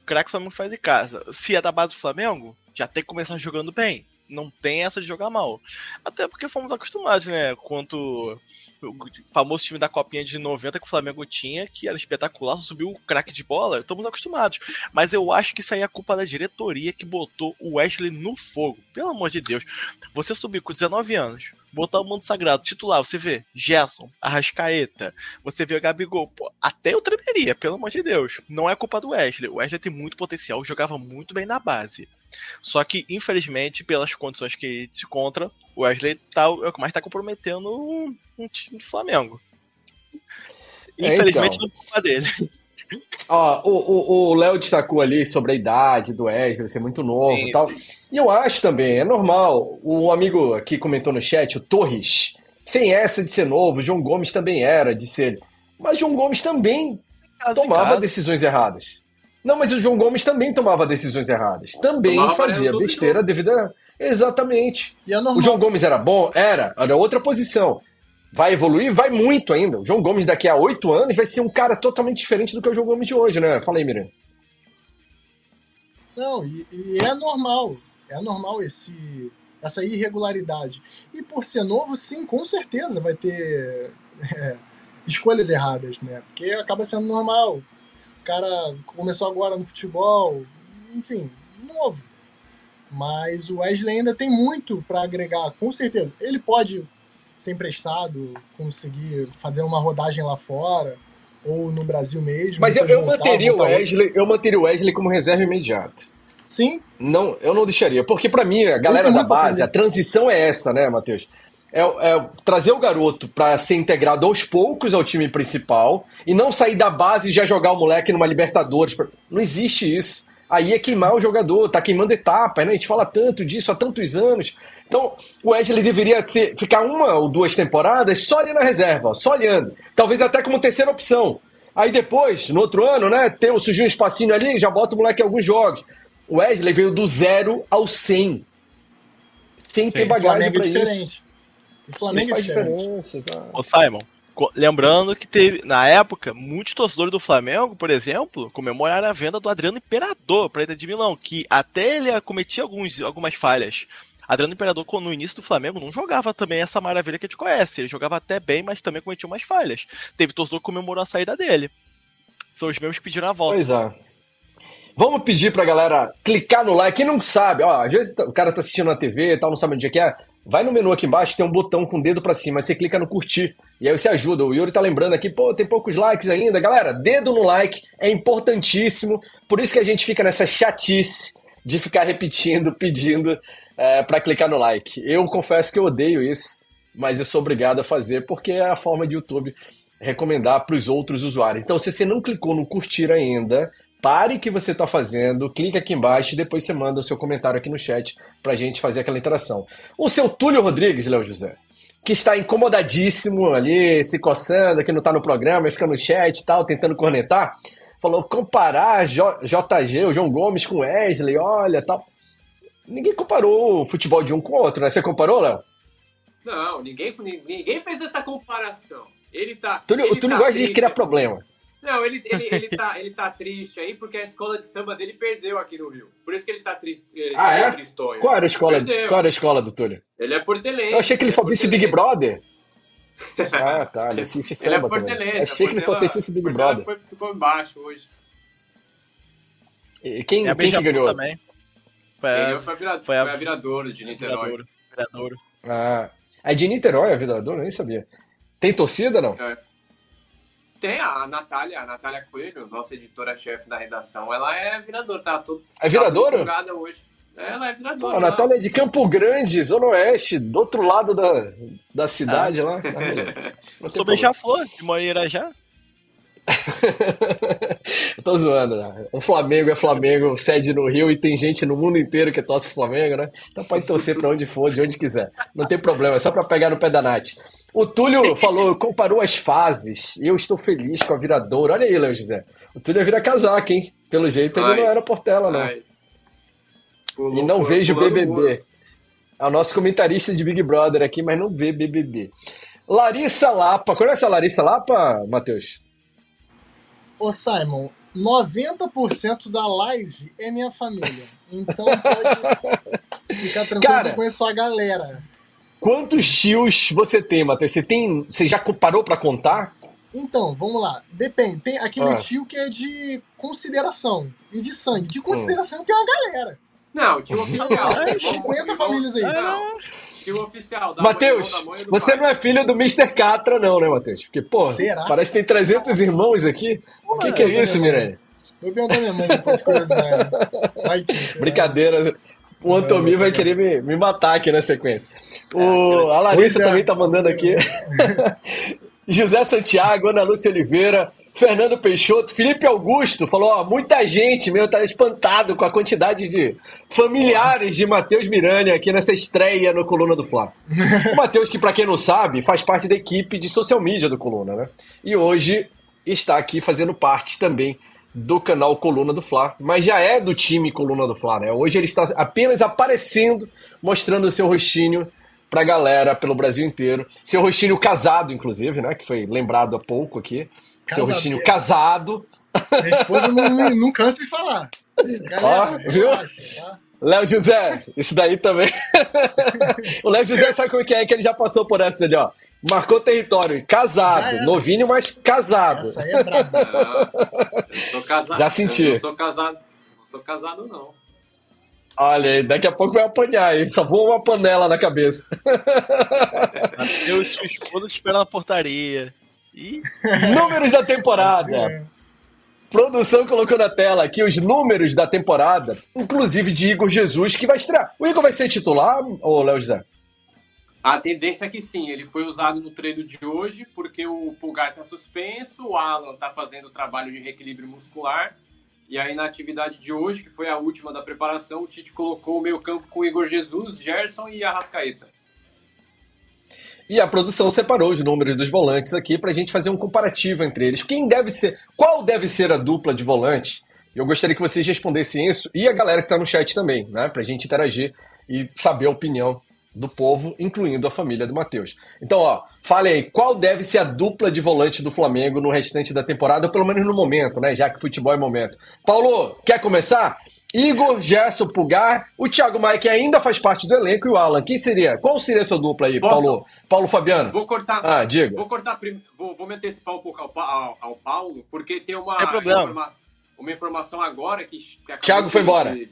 o craque Flamengo faz em casa. Se é da base do Flamengo, já tem que começar jogando bem. Não tem essa de jogar mal. Até porque fomos acostumados, né? Quanto o famoso time da Copinha de 90 que o Flamengo tinha, que era espetacular, subiu o craque de bola, estamos acostumados. Mas eu acho que isso aí é culpa da diretoria que botou o Wesley no fogo. Pelo amor de Deus. Você subiu com 19 anos, botar o Mundo Sagrado titular, você vê Gerson, Arrascaeta, você vê o Gabigol, pô, até eu tremeria, pelo amor de Deus. Não é culpa do Wesley. O Wesley tem muito potencial, jogava muito bem na base. Só que, infelizmente, pelas condições que se encontra, o Wesley tá, é o que mais tá comprometendo um time do Flamengo. É, infelizmente, então. não é culpa dele. Ó, o Léo destacou ali sobre a idade do Wesley, ser muito novo sim, e tal. Sim. E eu acho também, é normal. O amigo aqui comentou no chat, o Torres, sem essa de ser novo, o João Gomes também era de ser. Mas João Gomes também caso tomava decisões erradas. Não, mas o João Gomes também tomava decisões erradas. Também tomava fazia besteira devido a. Exatamente. É o João Gomes era bom? Era. Era outra posição. Vai evoluir? Vai muito ainda. O João Gomes daqui a oito anos vai ser um cara totalmente diferente do que o João Gomes de hoje, né? Fala aí, Miriam. Não, e, e é normal. É normal esse, essa irregularidade. E por ser novo, sim, com certeza vai ter é, escolhas erradas, né? Porque acaba sendo normal. O cara começou agora no futebol, enfim, novo. Mas o Wesley ainda tem muito para agregar, com certeza. Ele pode ser emprestado, conseguir fazer uma rodagem lá fora ou no Brasil mesmo. Mas eu, eu voltar, manteria o Wesley, eu manteria o Wesley como reserva imediato. Sim. Não, eu não deixaria, porque para mim a galera da base, a transição é essa, né, Matheus? É, é, trazer o garoto para ser integrado aos poucos ao time principal e não sair da base e já jogar o moleque numa Libertadores. Não existe isso. Aí é queimar o jogador, tá queimando etapas, né? A gente fala tanto disso há tantos anos. Então, o Wesley deveria ser, ficar uma ou duas temporadas só ali na reserva, só olhando. Talvez até como terceira opção. Aí depois, no outro ano, né, tem, surgiu um espacinho ali, já bota o moleque em alguns jogos. O Wesley veio do zero ao 100. Sem Sim, ter bagagem para é isso. O Flamengo faz é diferença. Ô, Simon, lembrando que teve, na época, muitos torcedores do Flamengo, por exemplo, comemoraram a venda do Adriano Imperador para a Inter de Milão, que até ele cometia alguns, algumas falhas. Adriano Imperador, no início do Flamengo, não jogava também essa maravilha que a gente conhece. Ele jogava até bem, mas também cometia umas falhas. Teve torcedor que comemorou a saída dele. São os mesmos que pediram a volta. Pois é. Vamos pedir pra galera clicar no like. Quem não sabe, ó, às vezes o cara tá assistindo na TV e tal, não sabe onde é que é. Vai no menu aqui embaixo, tem um botão com o dedo para cima, você clica no curtir. E aí você ajuda. O Yuri tá lembrando aqui, pô, tem poucos likes ainda. Galera, dedo no like é importantíssimo. Por isso que a gente fica nessa chatice de ficar repetindo, pedindo é, para clicar no like. Eu confesso que eu odeio isso, mas eu sou obrigado a fazer porque é a forma de YouTube recomendar para os outros usuários. Então, se você não clicou no curtir ainda, pare o que você está fazendo, clica aqui embaixo e depois você manda o seu comentário aqui no chat para a gente fazer aquela interação. O seu Túlio Rodrigues, Léo José, que está incomodadíssimo ali, se coçando, que não está no programa, fica no chat e tal, tentando cornetar, falou comparar J JG, o João Gomes com Wesley, olha, tal. Ninguém comparou o futebol de um com o outro, né? Você comparou, Léo? Não, ninguém, ninguém fez essa comparação. Ele tá. Tu, ele tu não tá gosta de criar problema. Não, ele, ele, ele, tá, ele tá triste aí porque a escola de samba dele perdeu aqui no Rio. Por isso que ele tá triste. Ele ah, tá é? Tristonho. Qual era a escola, qual era a escola do Túlio? Ele é portelense. Eu achei que ele só visse Big Brother. ah, tá. Ele assiste samba ele é portelense. Achei que ele só assistisse Big Brother. Foi, ficou embaixo hoje. E quem, quem que ganhou? Também. Foi a, foi a, vira, foi a, foi a Viradouro de Niterói. Viradouro. Ah, é de Niterói a Viradouro? Eu nem sabia. Tem torcida, não? É. Tem a Natália, a Natália Coelho, nossa editora-chefe da redação, ela é viradora, tá? Todo, é viradora? Tá hoje. Ela é viradora. Pô, a Natália é de Campo Grande, Zona Oeste, do outro lado da, da cidade ah. lá. Eu sou beija-flor, de Moreira já. tô zoando, né? O Flamengo é Flamengo, sede no Rio e tem gente no mundo inteiro que torce Flamengo, né? Então pode torcer pra onde for, de onde quiser. Não tem problema, é só pra pegar no pé da Nath. O Túlio falou, comparou as fases. E eu estou feliz com a viradora. Olha aí, Léo José. O Túlio ia virar casaca, hein? Pelo jeito ele não era Portela, não. Pulou, e não pulou, vejo pulou BBB. É o nosso comentarista de Big Brother aqui, mas não vê BBB. Larissa Lapa. Conhece a Larissa Lapa, Matheus? Ô, Simon, 90% da live é minha família. Então pode ficar tranquilo Cara, que eu conheço a galera. Quantos tios você tem, Matheus? Você tem. Você já parou para contar? Então, vamos lá. Depende. Tem aquele ah. tio que é de consideração e de sangue. De consideração hum. tem uma galera. Não, tio oficial. 50 famílias aí. Não tio oficial. Matheus, você pai. não é filho do Mr. Catra, não, né, Matheus? Porque, pô, parece que tem 300 irmãos aqui. o que, que é isso, Miranha? Vou perguntar minha mãe depois coisas, né? Brincadeira. O Antomi vai querer me, me matar aqui na sequência. O, a Larissa também tá mandando aqui. José Santiago, Ana Lúcia Oliveira, Fernando Peixoto, Felipe Augusto falou: ó, muita gente meu tá espantado com a quantidade de familiares de Matheus Miranda aqui nessa estreia no Coluna do Fla. O Matheus, que para quem não sabe, faz parte da equipe de social media do Coluna, né? E hoje está aqui fazendo parte também do canal Coluna do Fla, mas já é do time Coluna do Fla, né? Hoje ele está apenas aparecendo, mostrando o seu rostinho pra galera pelo Brasil inteiro. Seu rostinho casado, inclusive, né? Que foi lembrado há pouco aqui seu rostinho casado. Minha esposa não, não cansa de falar. Galera, Ó, viu? tá? Léo José, isso daí também. o Léo José sabe como é que é, que ele já passou por essa ali, ó. Marcou território, casado, novinho, mas casado. Essa aí é braba. Não, casado, já senti. Eu não sou casado, não sou casado, não. Olha, daqui a pouco vai apanhar, hein? Só voa uma panela na cabeça. Eu e sua esposa esperando na portaria. E... Números da temporada. Produção colocou na tela aqui os números da temporada, inclusive de Igor Jesus, que vai estrear. O Igor vai ser titular, ou Léo José? A tendência é que sim, ele foi usado no treino de hoje, porque o Pulgar está suspenso, o Alan está fazendo o trabalho de reequilíbrio muscular, e aí na atividade de hoje, que foi a última da preparação, o Tite colocou o meio campo com Igor Jesus, Gerson e Arrascaeta. E a produção separou os números dos volantes aqui para a gente fazer um comparativo entre eles. Quem deve ser, qual deve ser a dupla de volantes? Eu gostaria que vocês respondessem isso e a galera que está no chat também, né? Para a gente interagir e saber a opinião do povo, incluindo a família do Matheus. Então, ó, fale aí, qual deve ser a dupla de volante do Flamengo no restante da temporada, pelo menos no momento, né? Já que futebol é momento. Paulo, quer começar? Igor, Gerson, Pugar, o Thiago Maia, que ainda faz parte do elenco, e o Alan. Quem seria? Qual seria a sua dupla aí, Posso? Paulo? Paulo Fabiano? Vou cortar. Ah, diga. Vou cortar vou, vou me antecipar um pouco ao, ao, ao Paulo, porque tem uma, informação, uma informação agora que, que Thiago foi embora. De,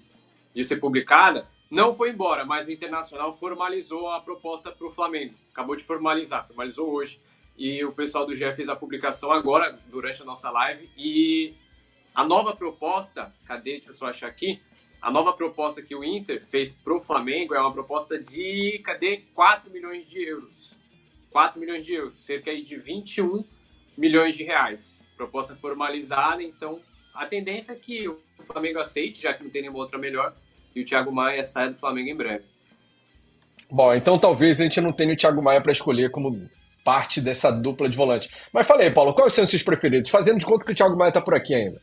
de, ser publicada, não foi embora, mas o Internacional formalizou a proposta para o Flamengo. Acabou de formalizar, formalizou hoje. E o pessoal do GE fez a publicação agora, durante a nossa live. E a nova proposta, cadê? Deixa eu só achar aqui. A nova proposta que o Inter fez para o Flamengo é uma proposta de, cadê? 4 milhões de euros. 4 milhões de euros, cerca de 21 milhões de reais. Proposta formalizada, então a tendência é que o Flamengo aceite, já que não tem nenhuma outra melhor, e o Thiago Maia saia do Flamengo em breve. Bom, então talvez a gente não tenha o Thiago Maia para escolher como parte dessa dupla de volante. Mas falei, Paulo, quais são os seus preferidos? Fazendo de conta que o Thiago Maia está por aqui ainda.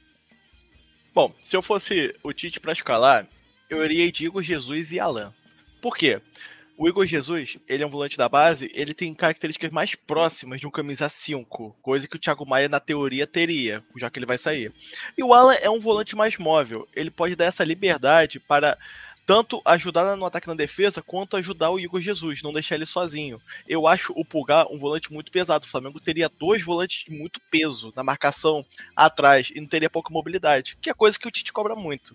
Bom, se eu fosse o Tite para escalar, eu iria de Igor Jesus e Alan. Por quê? O Igor Jesus, ele é um volante da base, ele tem características mais próximas de um camisa 5, coisa que o Thiago Maia na teoria teria, já que ele vai sair. E o Alan é um volante mais móvel, ele pode dar essa liberdade para tanto ajudar no ataque na defesa, quanto ajudar o Igor Jesus, não deixar ele sozinho. Eu acho o Pulgar um volante muito pesado. O Flamengo teria dois volantes de muito peso na marcação atrás e não teria pouca mobilidade, que é coisa que o Tite cobra muito.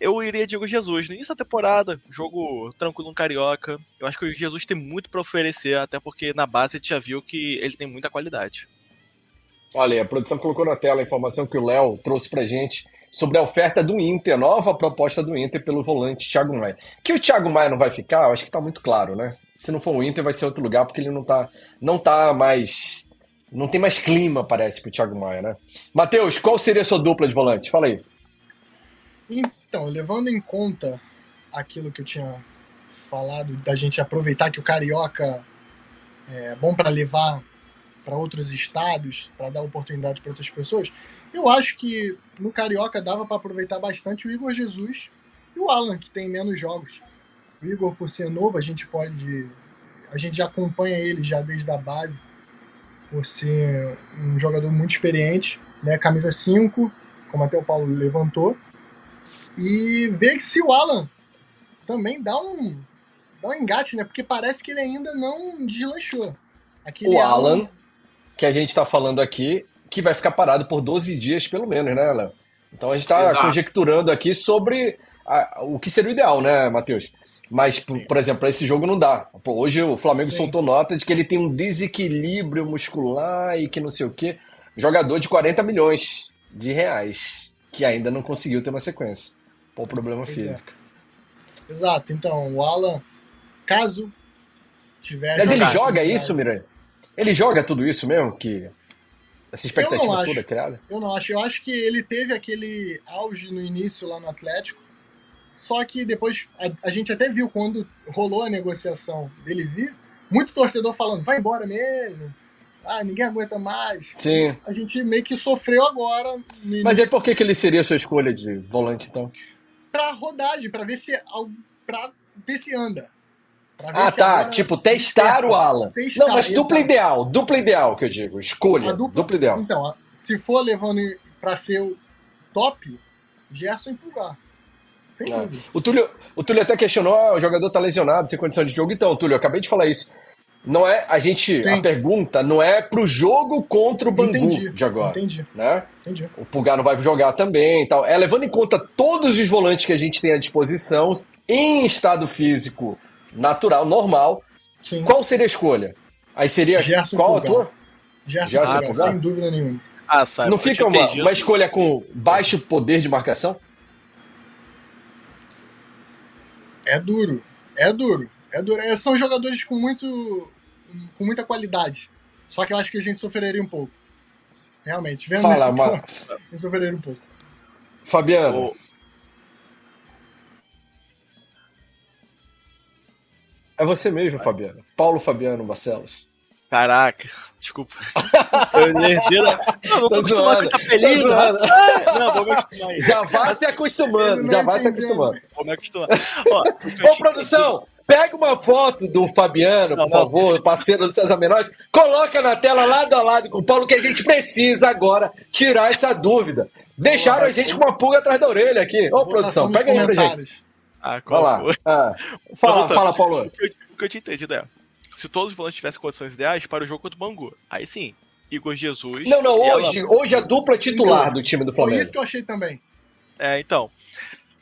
Eu iria de Igor Jesus. No início da temporada, jogo tranquilo no Carioca. Eu acho que o Jesus tem muito para oferecer, até porque na base a gente já viu que ele tem muita qualidade. Olha, a produção colocou na tela a informação que o Léo trouxe pra gente sobre a oferta do Inter, nova proposta do Inter pelo volante Thiago Maia. Que o Thiago Maia não vai ficar, eu acho que está muito claro, né? Se não for o Inter, vai ser outro lugar, porque ele não tá, não tá mais. Não tem mais clima, parece, pro Thiago Maia, né? Matheus, qual seria a sua dupla de volante? Fala aí. Então, levando em conta aquilo que eu tinha falado, da gente aproveitar que o Carioca é bom para levar para outros estados, para dar oportunidade para outras pessoas, eu acho que no Carioca dava para aproveitar bastante o Igor Jesus e o Alan, que tem menos jogos. O Igor, por ser novo, a gente pode. A gente já acompanha ele já desde a base, por ser um jogador muito experiente, né? Camisa 5, como até o Paulo levantou. E ver se o Alan também dá um, dá um engate, né? Porque parece que ele ainda não deslanchou. Aquele o Alan, Alan, que a gente está falando aqui, que vai ficar parado por 12 dias, pelo menos, né, Léo? Então a gente está conjecturando aqui sobre a, o que seria o ideal, né, Matheus? Mas, por, por, exemplo, para esse jogo não dá. Pô, hoje o Flamengo Sim. soltou nota de que ele tem um desequilíbrio muscular e que não sei o quê. Jogador de 40 milhões de reais, que ainda não conseguiu ter uma sequência. Por problema pois é. físico. É. Exato. Então, o Alan, caso tiver. Mas ele joga isso, Miranha? Ele joga tudo isso mesmo? Que essa expectativa toda criada? Eu não acho. Eu acho que ele teve aquele auge no início lá no Atlético. Só que depois a, a gente até viu quando rolou a negociação dele vir, muito torcedor falando, vai embora mesmo. Ah, ninguém aguenta mais. Sim. A gente meio que sofreu agora. Mas é por que, que ele seria a sua escolha de volante, então? Pra rodagem, pra ver se, pra ver se anda. Ah, tá. Tipo, testar o Alan. Testar, não, mas dupla ideal. Dupla ideal que eu digo. Escolha. Dupla, dupla, ideal. Então, se for levando pra ser o top, Gerson e Pulgar. Sem é. dúvida. O Túlio, o Túlio até questionou: ah, o jogador tá lesionado, sem condição de jogo. Então, Túlio, eu acabei de falar isso. Não é a gente. Sim. A pergunta não é pro jogo contra o Bangu entendi, de agora. Entendi. Né? entendi. O Pulgar não vai jogar também e tal. É levando em conta todos os volantes que a gente tem à disposição, em estado físico natural, normal. Sim. Qual seria a escolha? Aí seria Gerson qual ator? Gerson, Gerson Pulgar, sem dúvida nenhuma. Ah, sabe, Não fica uma, uma escolha com baixo poder de marcação? É duro, é duro, é duro. É, são jogadores com muito, com muita qualidade. Só que eu acho que a gente sofreria um pouco. Realmente, vendo Fala, mas... sofreria um pouco. Fabiano, É você mesmo, Fabiano. Paulo Fabiano Barcelos. Caraca, desculpa. Eu herdei da... Não, não tô, tô acostumado com esse apelido. Ah, não, vou me acostumar aí. Já vai se acostumando, já vai se acostumando. Vou me acostumar. Ó, Ô produção, pega uma foto do Fabiano, não, por não, favor, não. parceiro do César Menores, coloca na tela lado a lado com o Paulo, que a gente precisa agora tirar essa dúvida. Deixaram a gente com uma pulga atrás da orelha aqui. Ô, produção, pega aí pra gente. Ah, Vai lá. Ah. Fala, fala, Paulo. O que, eu, o que eu tinha entendido é: se todos os volantes tivessem condições ideais para o jogo contra o Bangu, aí sim, Igor Jesus. Não, não, hoje, ela... hoje a dupla titular do time do Flamengo. Foi isso que eu achei também. É, então.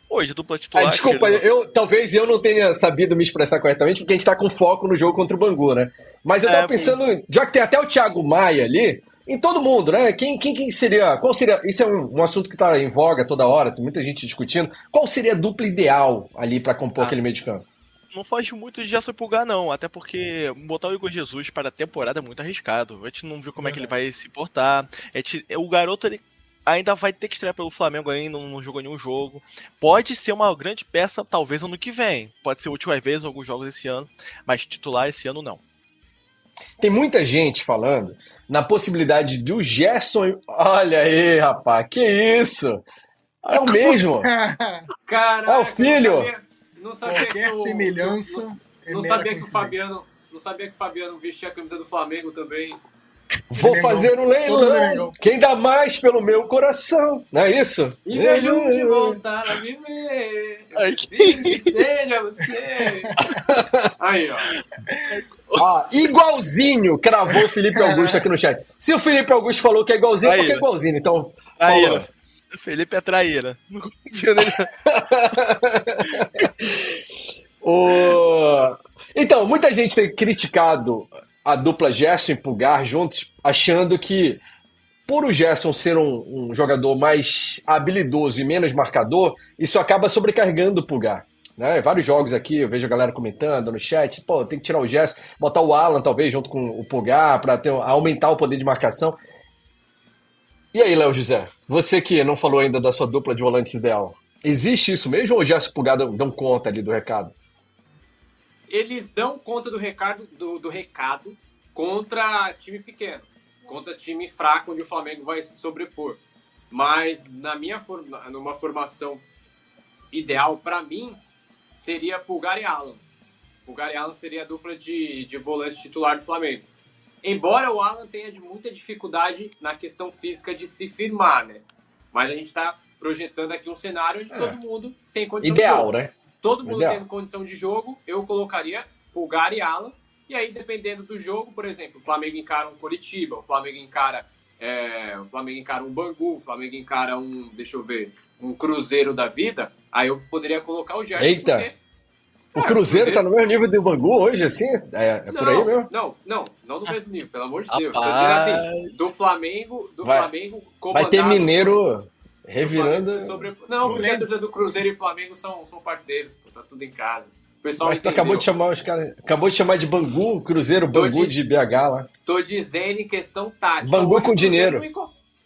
Hoje, dupla titular. Ah, desculpa, eu, talvez eu não tenha sabido me expressar corretamente, porque a gente tá com foco no jogo contra o Bangu, né? Mas eu tava é, pensando, já que tem até o Thiago Maia ali, em todo mundo, né? Quem, quem, quem seria. Qual seria. Isso é um, um assunto que está em voga toda hora, tem muita gente discutindo. Qual seria a dupla ideal ali para compor ah. aquele meio de campo? não foge muito de Gerson Pulgar, não. Até porque botar o Igor Jesus para a temporada é muito arriscado. A gente não viu como é, é que ele vai se portar. Gente, o garoto, ele ainda vai ter que estrear pelo Flamengo ainda, não, jogou nenhum jogo. Pode ser uma grande peça, talvez, ano que vem. Pode ser útil às vezes em alguns jogos esse ano, mas titular esse ano não. Tem muita gente falando na possibilidade do Gerson. Olha aí, rapaz, que isso? É o mesmo. Caraca, é o filho. Não sabia Qualquer que o, semelhança. Não, é não sabia que o Fabiano. Não sabia que o Fabiano vestia a camisa do Flamengo também. Vou fazer um leilão. Quem dá mais pelo meu coração. Não é isso? E me ajude a voltar a viver. Ai, que... seja você. Aí, ó. Ah, igualzinho, cravou o Felipe Augusto aqui no chat. Se o Felipe Augusto falou que é igualzinho, é porque é igualzinho. Então, Aí, Felipe é traíra. o... Então, muita gente tem criticado a dupla Gerson e Pulgar juntos, achando que por o Gerson ser um, um, jogador mais habilidoso e menos marcador, isso acaba sobrecarregando o Pulgar. Né? Vários jogos aqui, eu vejo a galera comentando no chat, pô, tem que tirar o Gerson, botar o Alan talvez junto com o Pulgar para aumentar o poder de marcação. E aí, Léo José, você que não falou ainda da sua dupla de volantes ideal, existe isso mesmo ou o Gerson Pulgar dão conta ali do recado? Eles dão conta do recado, do, do recado contra time pequeno, contra time fraco onde o Flamengo vai se sobrepor. Mas na minha numa formação ideal para mim seria Pulgar e Alan. Pulgar e Alan seria a dupla de, de volante titular do Flamengo. Embora o Alan tenha de muita dificuldade na questão física de se firmar, né? Mas a gente está projetando aqui um cenário onde é. todo mundo tem condição Ideal, né? Todo mundo Ideal. tendo condição de jogo, eu colocaria Pulgar e Alan. E aí, dependendo do jogo, por exemplo, o Flamengo encara um Coritiba, o Flamengo encara, é, o Flamengo encara um Bangu, o Flamengo encara um, deixa eu ver, um Cruzeiro da vida, aí eu poderia colocar o Gerson. Eita! Porque o Cruzeiro tá no mesmo nível do Bangu hoje, assim? É, é não, por aí mesmo? Não, não, não no mesmo nível, pelo amor de Deus. Assim, do Flamengo, do vai, Flamengo Vai ter Mineiro revirando. Sobre... Não, porque a torcida do Cruzeiro e Flamengo são, são parceiros, pô, tá tudo em casa. O pessoal Mas tu acabou de chamar os caras. Acabou de chamar de Bangu, Cruzeiro, Bangu de, de, BH lá. Tô dizendo em questão tática. Bangu com dinheiro.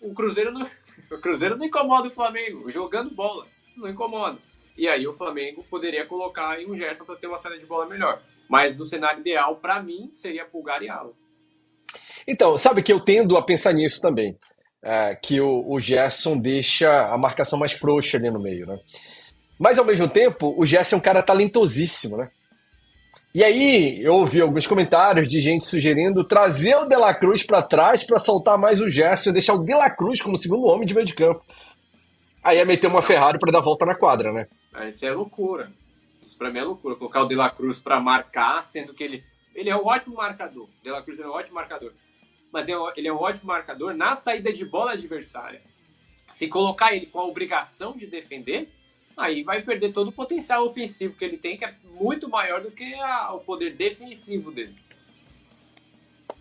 O Cruzeiro, não... o Cruzeiro não incomoda o Flamengo, jogando bola. Não incomoda. E aí o Flamengo poderia colocar em um Gerson para ter uma saída de bola melhor. Mas no cenário ideal, para mim, seria Pulgar e Alan. Então, sabe que eu tendo a pensar nisso também. É, que o, o Gerson deixa a marcação mais frouxa ali no meio, né? Mas ao mesmo tempo, o Gerson é um cara talentosíssimo, né? E aí, eu ouvi alguns comentários de gente sugerindo trazer o De La Cruz para trás para soltar mais o Gerson e deixar o De La Cruz como segundo homem de meio de campo. Aí é meter uma Ferrari para dar volta na quadra, né? Isso é loucura. Isso pra mim é loucura. Colocar o De La Cruz pra marcar, sendo que ele, ele é um ótimo marcador. O De La Cruz é um ótimo marcador. Mas é ele é um ótimo marcador na saída de bola adversária. Se colocar ele com a obrigação de defender, aí vai perder todo o potencial ofensivo que ele tem, que é muito maior do que a, o poder defensivo dele.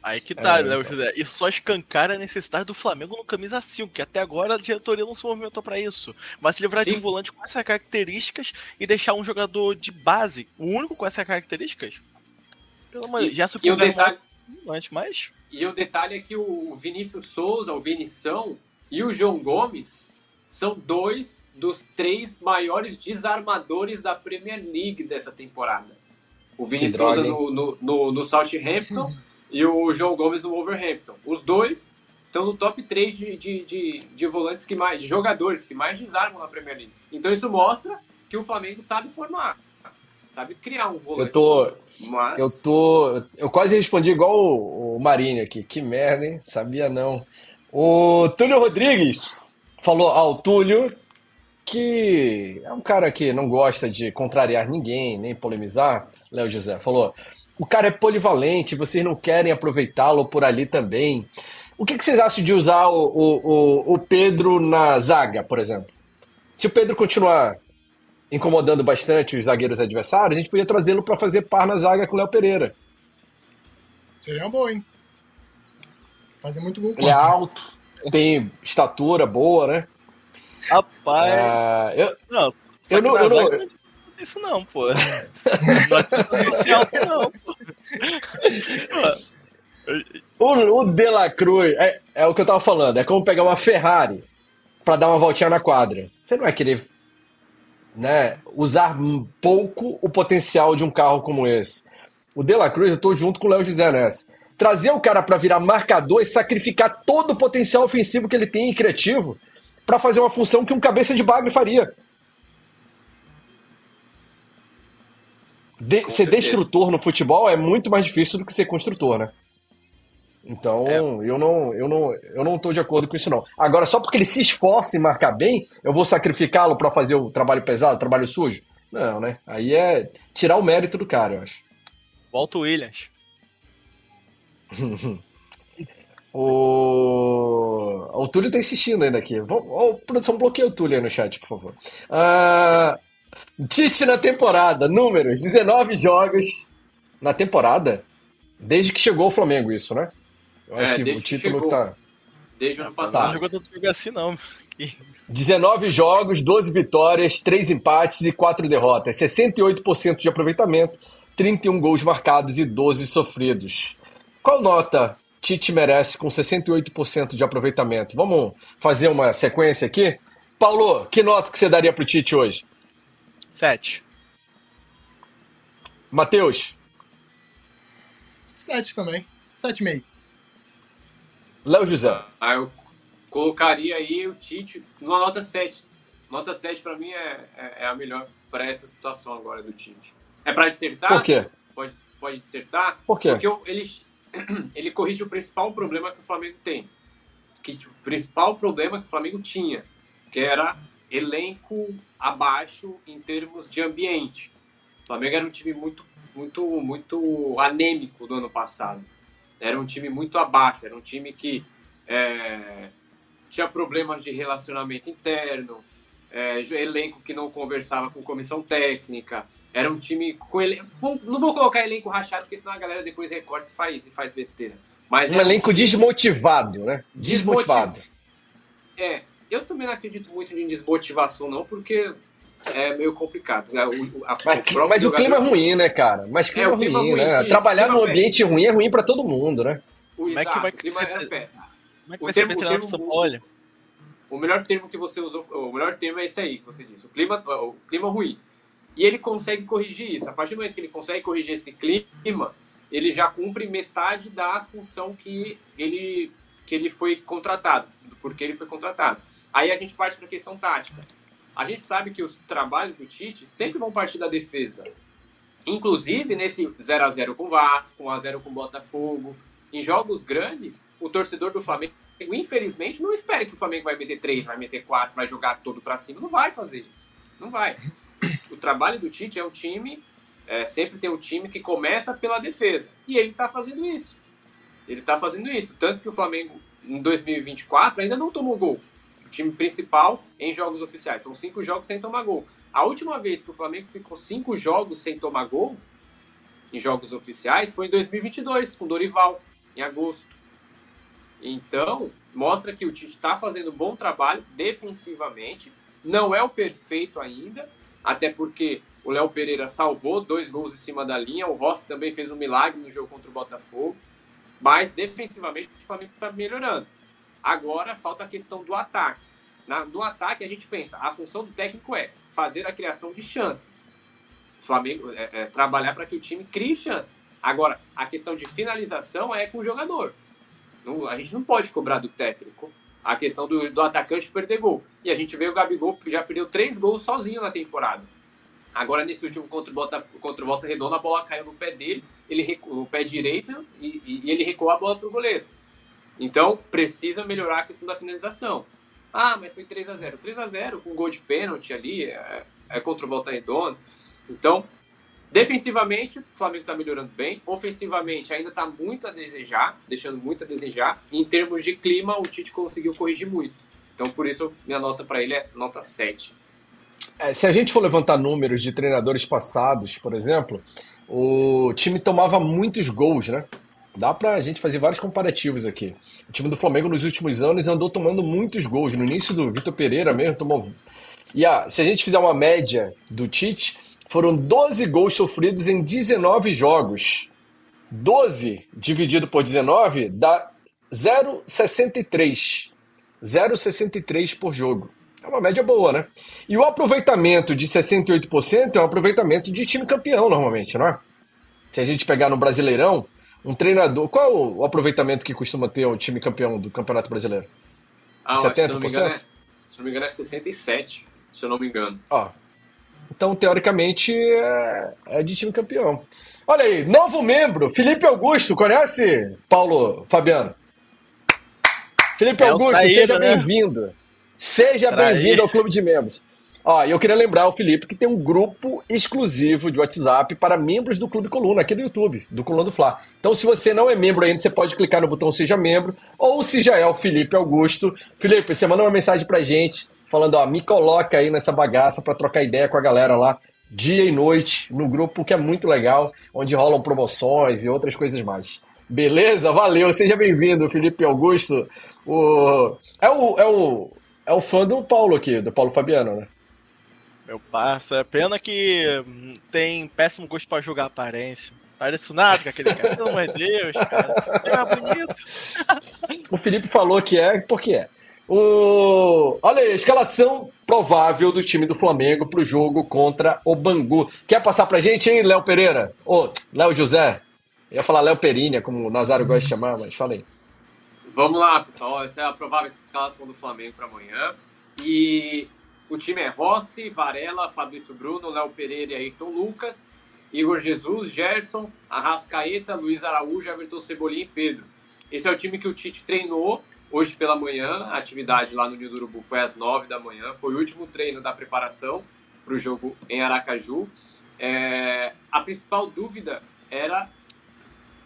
Aí que tá, é, né, José? Isso só escancara a necessidade do Flamengo no camisa 5, que até agora a diretoria não se movimentou para isso. Mas se livrar Sim. de um volante com essas características e deixar um jogador de base, o único com essas características, pelo amor já e o detalhe antes mais. E o detalhe é que o Vinícius Souza, o Vinição e o João Gomes são dois dos três maiores desarmadores da Premier League dessa temporada. O Vinícius Souza no, no, no, no Southampton e o João Gomes no Wolverhampton. Os dois estão no top 3 de, de, de, de, volantes que mais, de jogadores que mais desarmam na Premier League. Então isso mostra que o Flamengo sabe formar, sabe criar um volante. Eu tô, mas... eu tô, eu quase respondi igual o, o Marinho aqui. Que merda, hein? Sabia não. O Túlio Rodrigues falou ao Túlio que é um cara que não gosta de contrariar ninguém, nem polemizar. Léo José falou: o cara é polivalente, vocês não querem aproveitá-lo por ali também. O que, que, vocês acham de usar o, o, o, Pedro na zaga, por exemplo? Se o Pedro continuar incomodando bastante os zagueiros adversários, a gente podia trazê-lo para fazer par na zaga com o Léo Pereira. Seria uma boa, hein? Fazer muito gol. Ele é alto, tem estatura boa, né? Rapaz. É, eu, não, eu não, eu não, isso não, pô. Não não, pô. O, o De La Cruz, é, é o que eu tava falando, é como pegar uma Ferrari para dar uma voltinha na quadra. Você não vai querer né, usar pouco o potencial de um carro como esse. O De La Cruz, eu tô junto com o Léo José nessa. Trazer o cara para virar marcador e sacrificar todo o potencial ofensivo que ele tem e criativo para fazer uma função que um cabeça de bagre faria. De, ser certeza. destrutor no futebol é muito mais difícil do que ser construtor, né? Então, é. eu não, eu não, eu não tô de acordo com isso não. Agora, só porque ele se esforça em marcar bem, eu vou sacrificá-lo para fazer o trabalho pesado, o trabalho sujo? Não, né? Aí é tirar o mérito do cara, eu acho. Volta o Williams. o... o Túlio tá insistindo ainda aqui. Vamos... produção, bloqueia o Túlio aí no chat, por favor. Uh... Tite na temporada, números: 19 jogos na temporada, desde que chegou o Flamengo, isso, né? Eu acho é, que o título que, tá. Desde o ano passado. Tá. Não jogou tanto jogo assim, não. 19 jogos, 12 vitórias, 3 empates e 4 derrotas. 68% de aproveitamento, 31 gols marcados e 12 sofridos. Qual nota Tite merece com 68% de aproveitamento? Vamos fazer uma sequência aqui? Paulo, que nota que você daria pro Tite hoje? Sete. Matheus? Sete também. Sete e meio. Léo José? Ah, eu colocaria aí o Tite numa nota 7. Nota 7 para mim é, é, é, a melhor para essa situação agora do Tite. É para dissertar? Por quê? Pode, pode dissertar? Por quê? Porque ele, ele corrige o principal problema que o Flamengo tem. Que, o principal problema que o Flamengo tinha, que era elenco abaixo em termos de ambiente. O Flamengo era um time muito, muito, muito anêmico do ano passado. Era um time muito abaixo, era um time que é, tinha problemas de relacionamento interno, é, elenco que não conversava com comissão técnica. Era um time com elenco. Não vou colocar elenco rachado, porque senão a galera depois recorta e faz, e faz besteira. Mas um elenco um desmotivado, né? Desmotivado. É, eu também não acredito muito em desmotivação, não, porque é meio complicado. Né? O, a, mas, o, mas o clima é ruim, né, cara? Mas clima, é, clima ruim, ruim, né? Isso, Trabalhar num ambiente ruim é ruim para todo mundo, né? O, Como é que vai, clima ser, é, Como é que vai ser termo, São Paulo? O melhor termo que você usou, o melhor termo é esse aí que você disse. O clima, o clima ruim. E ele consegue corrigir isso. A partir do momento que ele consegue corrigir esse clima, ele já cumpre metade da função que ele, que ele foi contratado, porque ele foi contratado. Aí a gente parte para a questão tática. A gente sabe que os trabalhos do Tite sempre vão partir da defesa. Inclusive nesse 0 a 0 com o Vasco, 1 a 0 com o Botafogo, em jogos grandes, o torcedor do Flamengo, infelizmente, não espera que o Flamengo vai meter 3, vai meter 4, vai jogar todo para cima. Não vai fazer isso. Não vai. O trabalho do Tite é um time, é, sempre tem um time que começa pela defesa. E ele está fazendo isso. Ele está fazendo isso. Tanto que o Flamengo, em 2024, ainda não tomou gol o time principal em jogos oficiais. São cinco jogos sem tomar gol. A última vez que o Flamengo ficou cinco jogos sem tomar gol em jogos oficiais foi em 2022, com Dorival, em agosto. Então, mostra que o Tite está fazendo um bom trabalho defensivamente. Não é o perfeito ainda, até porque o Léo Pereira salvou dois gols em cima da linha. O Rossi também fez um milagre no jogo contra o Botafogo. Mas defensivamente o Flamengo está melhorando. Agora falta a questão do ataque. Na, do ataque, a gente pensa, a função do técnico é fazer a criação de chances. O Flamengo é, é trabalhar para que o time crie chances. Agora, a questão de finalização é com o jogador. Não, a gente não pode cobrar do técnico a questão do, do atacante perder gol. E a gente vê o Gabigol já perdeu três gols sozinho na temporada. Agora, nesse último contra o, Botafogo, contra o Volta Redonda, a bola caiu no pé dele, ele recuou, o pé direito, e, e, e ele recuou a bola para o goleiro. Então, precisa melhorar a questão da finalização. Ah, mas foi 3 a 0 3 a 0 com gol de pênalti ali, é, é contra o Volta Redonda. Então, defensivamente, o Flamengo está melhorando bem. Ofensivamente, ainda está muito a desejar, deixando muito a desejar. Em termos de clima, o Tite conseguiu corrigir muito. Então, por isso, minha nota para ele é nota 7. É, se a gente for levantar números de treinadores passados, por exemplo, o time tomava muitos gols, né? Dá pra gente fazer vários comparativos aqui. O time do Flamengo nos últimos anos andou tomando muitos gols. No início do Vitor Pereira mesmo tomou. E ah, se a gente fizer uma média do Tite, foram 12 gols sofridos em 19 jogos. 12 dividido por 19 dá 0,63. 0,63 por jogo. É uma média boa, né? E o aproveitamento de 68% é um aproveitamento de time campeão, normalmente, não é? Se a gente pegar no Brasileirão, um treinador. Qual é o aproveitamento que costuma ter o time campeão do Campeonato Brasileiro? Ah, 70%? Se não, me engano, é, se não me engano é 67%, se eu não me engano. Ó. Então, teoricamente, é, é de time campeão. Olha aí, novo membro, Felipe Augusto, conhece Paulo Fabiano? Felipe é Augusto, traído, seja né? bem-vindo. Seja bem-vindo ao clube de membros. Ó, eu queria lembrar o Felipe que tem um grupo exclusivo de WhatsApp para membros do Clube Coluna, aqui do YouTube, do Coluna do Fla. Então, se você não é membro ainda, você pode clicar no botão Seja Membro, ou se já é o Felipe Augusto. Felipe, você manda uma mensagem pra gente, falando, ó, me coloca aí nessa bagaça para trocar ideia com a galera lá, dia e noite, no grupo, que é muito legal, onde rolam promoções e outras coisas mais. Beleza? Valeu, seja bem-vindo, Felipe Augusto. O... É o, é o é o fã do Paulo aqui, do Paulo Fabiano, né? Meu parça, é pena que hum, tem péssimo gosto pra julgar aparência. Parece nada com aquele cara. Pelo amor de Deus, cara. É bonito. o Felipe falou que é, porque é. O... Olha aí, a escalação provável do time do Flamengo pro jogo contra o Bangu. Quer passar pra gente, hein, Léo Pereira? Ô, Léo José. Eu ia falar Léo Perini, como o Nazário gosta de chamar, mas fala aí. Vamos lá, pessoal. Essa é a provável escalação do Flamengo para amanhã. E o time é Rossi, Varela, Fabrício Bruno, Léo Pereira e Ayrton Lucas, Igor Jesus, Gerson, Arrascaeta, Luiz Araújo, Everton Cebolinha e Pedro. Esse é o time que o Tite treinou hoje pela manhã. A atividade lá no Nilo do Urubu foi às nove da manhã. Foi o último treino da preparação para o jogo em Aracaju. É... A principal dúvida era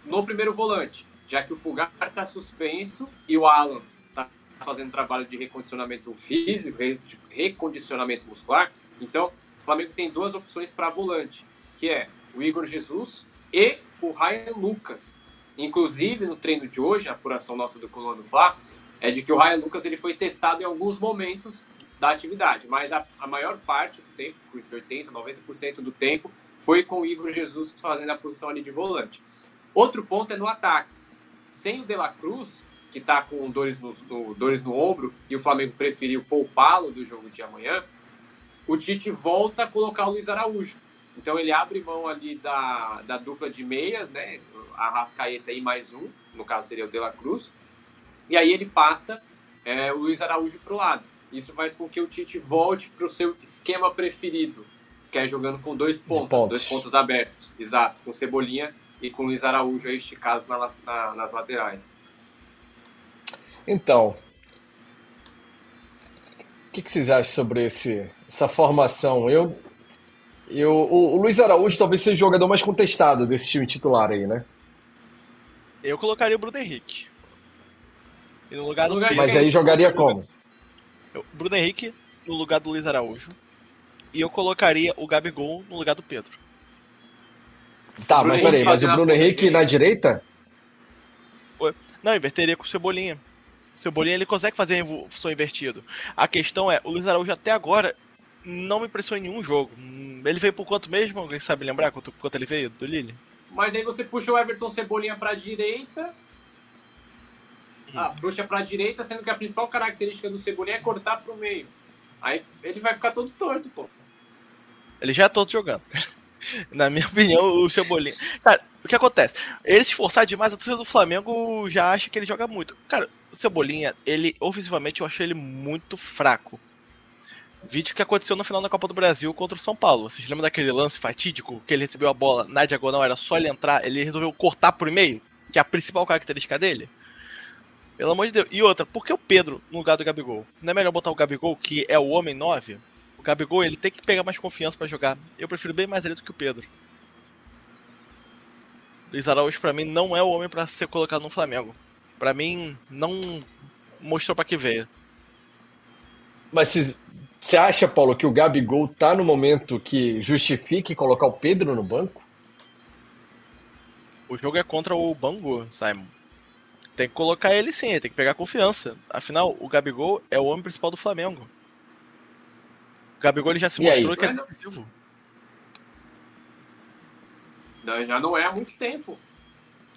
no primeiro volante já que o Pulgar está suspenso e o Alan está fazendo trabalho de recondicionamento físico, de recondicionamento muscular. Então, o Flamengo tem duas opções para volante, que é o Igor Jesus e o Ryan Lucas. Inclusive, no treino de hoje, a apuração nossa do Coluna do Fla, é de que o Ryan Lucas ele foi testado em alguns momentos da atividade, mas a, a maior parte do tempo, de 80%, 90% do tempo, foi com o Igor Jesus fazendo a posição ali de volante. Outro ponto é no ataque sem o De La Cruz, que está com dores no, no, dores no ombro, e o Flamengo preferiu poupá-lo do jogo de amanhã, o Tite volta a colocar o Luiz Araújo. Então ele abre mão ali da, da dupla de meias, né? A Rascaeta e mais um, no caso seria o De La Cruz. E aí ele passa é, o Luiz Araújo para o lado. Isso faz com que o Tite volte para o seu esquema preferido, que é jogando com dois pontos, dois pontos abertos. Exato, com Cebolinha e com o Luiz Araújo aí esticados na, na, nas laterais. Então, o que, que, vocês acham sobre esse, essa formação? Eu, eu, o, o, Luiz Araújo talvez seja o jogador mais contestado desse time titular aí, né? Eu colocaria o Bruno Henrique. E no lugar do Mas aí jogaria como? Bruno Henrique no lugar do Luiz Araújo. E eu colocaria o Gabigol no lugar do Pedro. Tá, mas peraí, mas o Bruno Henrique na direita? Não, inverteria com o Cebolinha. O Cebolinha ele consegue fazer a evolução invertido. A questão é, o Luiz Araújo até agora não me impressionou em nenhum jogo. Ele veio por quanto mesmo? Alguém sabe lembrar quanto, quanto ele veio do Lille? Mas aí você puxa o Everton Cebolinha pra direita. Hum. Ah, puxa pra direita, sendo que a principal característica do Cebolinha é cortar pro meio. Aí ele vai ficar todo torto, pô. Ele já é todo jogando. Na minha opinião, o Cebolinha. Cara, o que acontece? Ele se forçar demais, a torcida do Flamengo já acha que ele joga muito. Cara, o Cebolinha, ele, ofensivamente, eu achei ele muito fraco. Vídeo que aconteceu no final da Copa do Brasil contra o São Paulo. Vocês lembram daquele lance fatídico que ele recebeu a bola na diagonal, era só ele entrar, ele resolveu cortar por meio, que é a principal característica dele? Pelo amor de Deus. E outra, por que o Pedro no lugar do Gabigol? Não é melhor botar o Gabigol, que é o homem 9? O Gabigol, ele tem que pegar mais confiança para jogar. Eu prefiro bem mais ele do que o Pedro. Luiz Araújo, para mim, não é o homem para ser colocado no Flamengo. Para mim, não mostrou para que veio. Mas se, Você acha, Paulo, que o Gabigol tá no momento que justifique colocar o Pedro no banco? O jogo é contra o Bangu, Simon. Tem que colocar ele sim, tem que pegar confiança. Afinal, o Gabigol é o homem principal do Flamengo. O Gabigol ele já se E mostrou aí? que é decisivo. Não, já não é há muito tempo.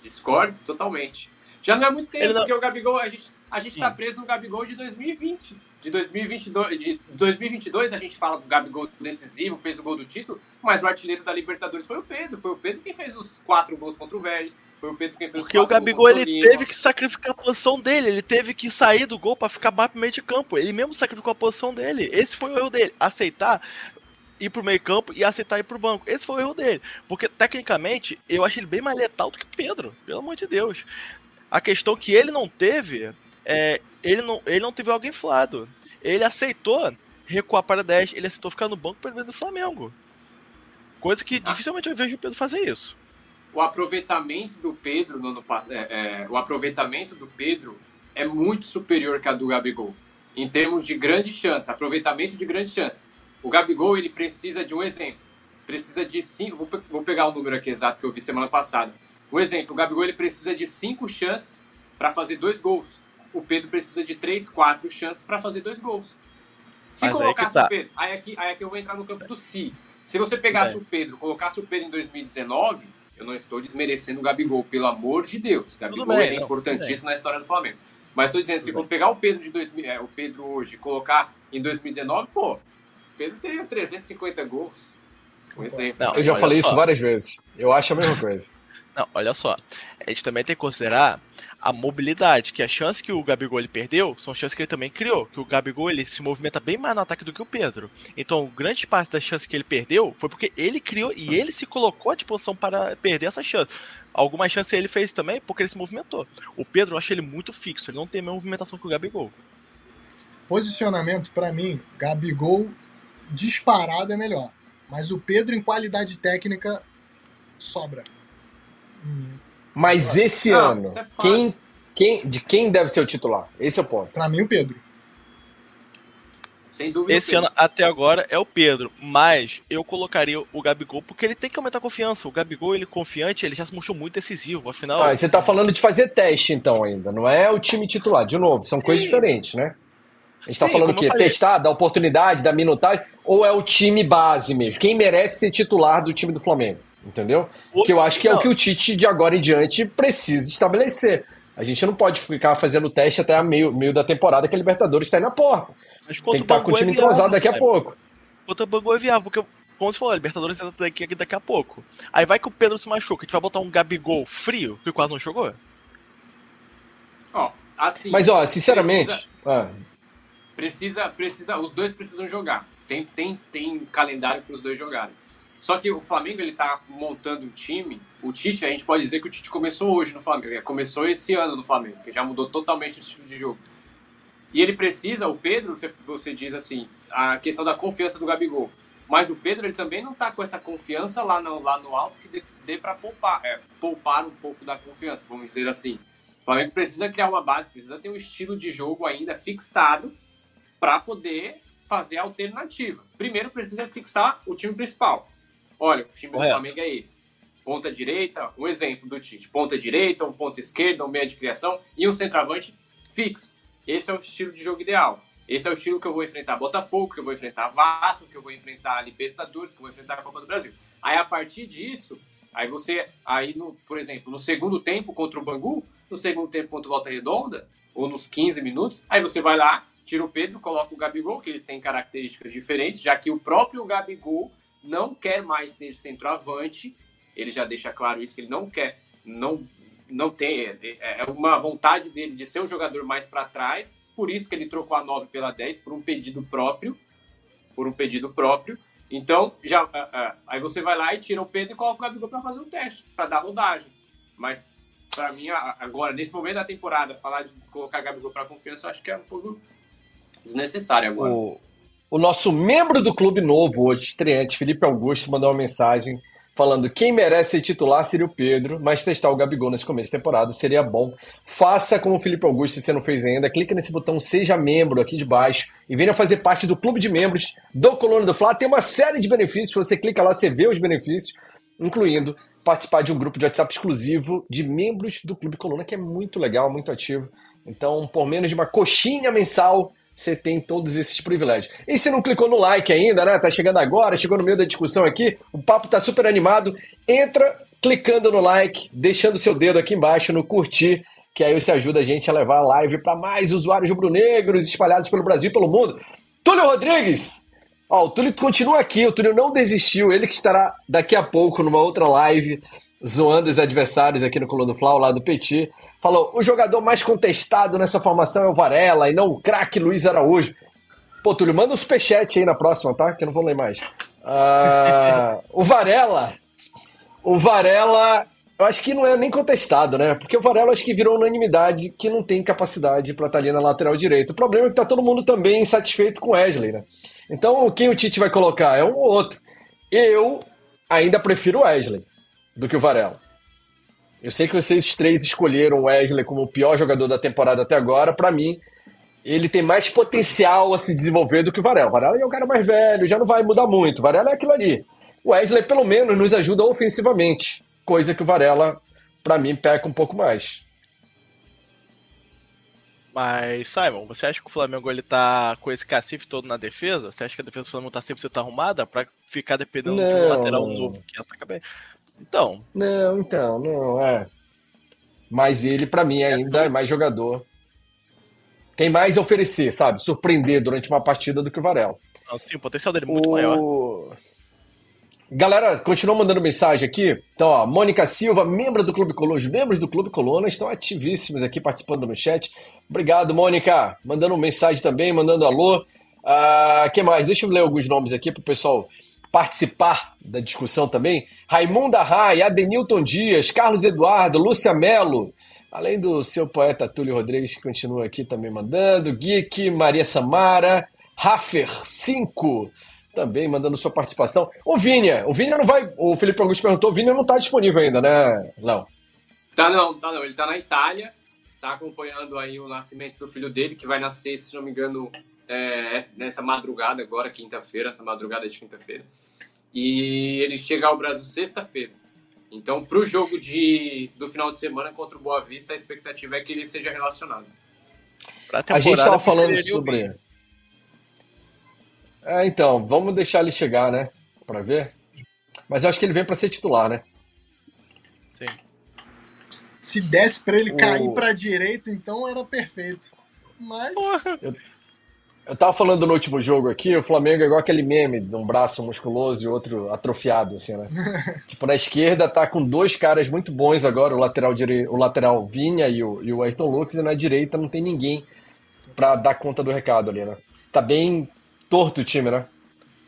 Discordo totalmente. Já não é há muito tempo, não- porque o Gabigol, a gente, a gente tá Sim. preso no Gabigol de 2020. De 2022, de 2022 a gente fala do Gabigol decisivo, fez o gol do título, mas o artilheiro da Libertadores foi o Pedro. Foi o Pedro quem fez os quatro gols contra o Vélez. Foi o Pedro quem fez Porque os o quatro Gabigol gols contra ele o teve que sacrificar a posição dele, ele teve que sair do gol pra ficar mais pro meio de campo. Ele mesmo sacrificou a posição dele. Esse foi o erro dele, aceitar ir pro meio campo e aceitar ir pro banco. Esse foi o erro dele, porque tecnicamente eu acho ele bem mais letal do que o Pedro, pelo amor de Deus. A questão que ele não teve é ele não ele não teve algo inflado. Ele aceitou recuar para 10, ele aceitou ficar no banco para do Flamengo. Coisa que dificilmente eu vejo o Pedro fazer isso. o aproveitamento do Pedro no é, é, o aproveitamento do Pedro é muito superior que a do Gabigol em termos de grande chance, aproveitamento de grande chance. O Gabigol ele precisa de um exemplo, precisa de cinco, vou, vou pegar o número aqui exato que eu vi semana passada. Um exemplo, o Gabigol ele precisa de cinco chances para fazer dois gols. O Pedro precisa de três, quatro chances para fazer dois gols. Se Mas colocasse tá. o Pedro, aí aqui, aí aqui eu vou entrar no campo do si. Se você pegasse É. o Pedro, colocasse o Pedro em 2019, eu não estou desmerecendo o Gabigol, pelo amor de Deus. O Gabigol bem, ele é não, importantíssimo na história do Flamengo. Mas estou dizendo, se Tudo pegar o Pedro de 2000, é, o Pedro hoje e colocar em 2019, pô, o Pedro teria 350 gols. Um exemplo. Não, Eu já olha falei só. isso várias vezes. Eu acho a mesma coisa. Não, olha só. A gente também tem que considerar a mobilidade, que a chance que o Gabigol ele perdeu são chances que ele também criou. Que o Gabigol ele se movimenta bem mais no ataque do que o Pedro. Então, grande parte das chances que ele perdeu foi porque ele criou e ele se colocou à disposição para perder essa chance. Algumas chances ele fez também porque ele se movimentou. O Pedro eu acho ele muito fixo, ele não tem a mesma movimentação que o Gabigol. Posicionamento, pra mim, Gabigol disparado é melhor. Mas o Pedro, em qualidade técnica, sobra. Hum, Mas esse Não, ano, é quem, quem, de quem deve ser o titular? Esse é o ponto. Pra mim, o Pedro. Sem dúvida. Esse ano até agora é o Pedro, mas eu colocaria o Gabigol porque ele tem que aumentar a confiança. O Gabigol, ele confiante, ele já se mostrou muito decisivo. Afinal, Ah, você tá falando de fazer teste, então, ainda. Não é o time titular. De novo, são coisas Sim. diferentes, né? A gente tá Sim, falando o quê? Testar, dar oportunidade, dar minutagem? Ou é o time base mesmo? Quem merece ser titular do time do Flamengo? Entendeu? Que eu acho que é o que o Tite, de agora em diante, precisa estabelecer. A gente não pode ficar fazendo teste até a meio, meio da temporada que a Libertadores está aí na porta. mas Tem que estar com o é time viável, entrosado daqui a pouco. Contra o Bangu é viável, porque, como você falou, a Libertadores é daqui, aqui daqui a pouco. Aí vai que o Pedro se machuca, a gente vai botar um Gabigol frio, que quase não jogou? Ó, assim, Mas, ó, sinceramente. precisa- ah, precisa, precisa, os dois precisam jogar. Tem, tem, tem calendário para os dois jogarem. Só que o Flamengo ele tá montando um time. O Tite, a gente pode dizer que o Tite começou hoje no Flamengo, começou esse ano no Flamengo, que já mudou totalmente o estilo de jogo. E ele precisa, o Pedro, você, você diz assim, a questão da confiança do Gabigol. Mas o Pedro ele também não tá com essa confiança lá no, lá no alto que dê, dê para poupar, é, poupar um pouco da confiança, vamos dizer assim. O Flamengo precisa criar uma base, precisa ter um estilo de jogo ainda fixado para poder fazer alternativas. Primeiro precisa fixar o time principal. Olha, o time Correto. do Flamengo é esse. Ponta direita, um exemplo do Tite. Ponta direita, um ponta esquerda, um meia de criação e um centroavante fixo. Esse é o estilo de jogo ideal. Esse é o estilo que eu vou enfrentar Botafogo, que eu vou enfrentar Vasco, que eu vou enfrentar Libertadores, que eu vou enfrentar a Copa do Brasil. Aí a partir disso, aí você, aí no, por exemplo, no segundo tempo contra o Bangu, no segundo tempo contra o Volta Redonda, ou nos 15 minutos, aí você vai lá, tira o Pedro, coloca o Gabigol, que eles têm características diferentes, já que o próprio Gabigol não quer mais ser centroavante, ele já deixa claro isso, que ele não quer, não, não tem, é, é uma vontade dele de ser um jogador mais para trás, por isso que ele trocou a 9 pela 10, por um pedido próprio, por um pedido próprio, então, já, ah, aí você vai lá e tira o Pedro e coloca o Gabigol para fazer um teste, para dar rodagem. Mas, para mim, agora, nesse momento da temporada, falar de colocar Gabigol para confiança, acho que é um pouco desnecessário agora. O, o nosso membro do clube novo hoje, estreante, Felipe Augusto, mandou uma mensagem falando quem merece ser titular seria o Pedro, mas testar o Gabigol nesse começo de temporada seria bom. Faça como o Felipe Augusto, se você não fez ainda, clica nesse botão Seja Membro aqui de baixo e venha fazer parte do clube de membros do Coluna do Fla. Tem uma série de benefícios, você clica lá, você vê os benefícios, incluindo participar de um grupo de WhatsApp exclusivo de membros do Clube Coluna, que é muito legal, muito ativo. Então, por menos de uma coxinha mensal, você tem todos esses privilégios. E se não clicou no like ainda, né? Tá chegando agora, chegou no meio da discussão aqui, o papo tá super animado. Entra clicando no like, deixando seu dedo aqui embaixo no curtir, que aí você ajuda a gente a levar a live para mais usuários rubro-negros espalhados pelo Brasil e pelo mundo. Túlio Rodrigues! Ó, o Túlio continua aqui, o Túlio não desistiu, ele que estará daqui a pouco numa outra live zoando os adversários aqui no Coluna do Fla, lá do Petit, falou: o jogador mais contestado nessa formação é o Varela e não o craque Luiz Araújo. Pô, Túlio, manda um superchat aí na próxima, tá? Que eu não vou ler mais. Uh, o Varela. O Varela, eu acho que não é nem contestado, né? Porque o Varela acho que virou unanimidade que não tem capacidade para estar ali na lateral direita. O problema é que tá todo mundo também insatisfeito com o Wesley, né? Então, quem o Tite vai colocar? É um ou outro. Eu ainda prefiro o Wesley do que o Varela. Eu sei que vocês três escolheram o Wesley como o pior jogador da temporada até agora. Para mim, ele tem mais potencial a se desenvolver do que o Varela. O Varela é o cara mais velho, já não vai mudar muito. O Varela é aquilo ali. O Wesley, pelo menos, nos ajuda ofensivamente, coisa que o Varela, para mim, peca um pouco mais. Mas, Simon, você acha que o Flamengo ele tá com esse cacife todo na defesa? Você acha que a defesa do Flamengo tá 100% arrumada para ficar dependendo não, de um lateral novo que ataca bem? Então. Não, então, não, é. Mas ele, para mim, ainda é mais jogador. Tem mais a oferecer, sabe? Surpreender durante uma partida do que o Varela. sim, o potencial dele é muito o... maior. Galera, continua mandando mensagem aqui. Então, ó, Mônica Silva, membro do Clube Coluna, os membros do Clube Coluna estão ativíssimos aqui participando no chat. Obrigado, Mônica. Mandando mensagem também, mandando alô. Uh, que mais? Deixa eu ler alguns nomes aqui para o pessoal participar da discussão também. Raimunda Rai, Adenilton Dias, Carlos Eduardo, Lúcia Melo, além do seu poeta Túlio Rodrigues, que continua aqui também mandando, Geek, Maria Samara, Raffer 5, também mandando sua participação. O Vinha, o Vinha não vai. O Felipe Augusto perguntou, o Vinha não está disponível ainda, né, Léo? Tá não, tá não. Ele tá na Itália, tá acompanhando aí o nascimento do filho dele, que vai nascer, se não me engano, é, nessa madrugada agora, quinta-feira, essa madrugada de quinta-feira e ele chega ao Brasil sexta-feira. Então, para o jogo de, do final de semana contra o Boa Vista, a expectativa é que ele seja relacionado. A gente estava falando sobre. É, então, vamos deixar ele chegar, né? Para ver. Mas eu acho que ele vem para ser titular, né? Sim. Se desse para ele o... cair para direita, então era perfeito. Mas. Eu... Eu tava falando no último jogo aqui, o Flamengo é igual aquele meme de um braço musculoso e outro atrofiado, assim, né? tipo, na esquerda tá com dois caras muito bons agora, o lateral dire... o lateral Vinha e o, e o Ayrton Lucas, e na direita não tem ninguém para dar conta do recado ali, né? Tá bem torto o time, né?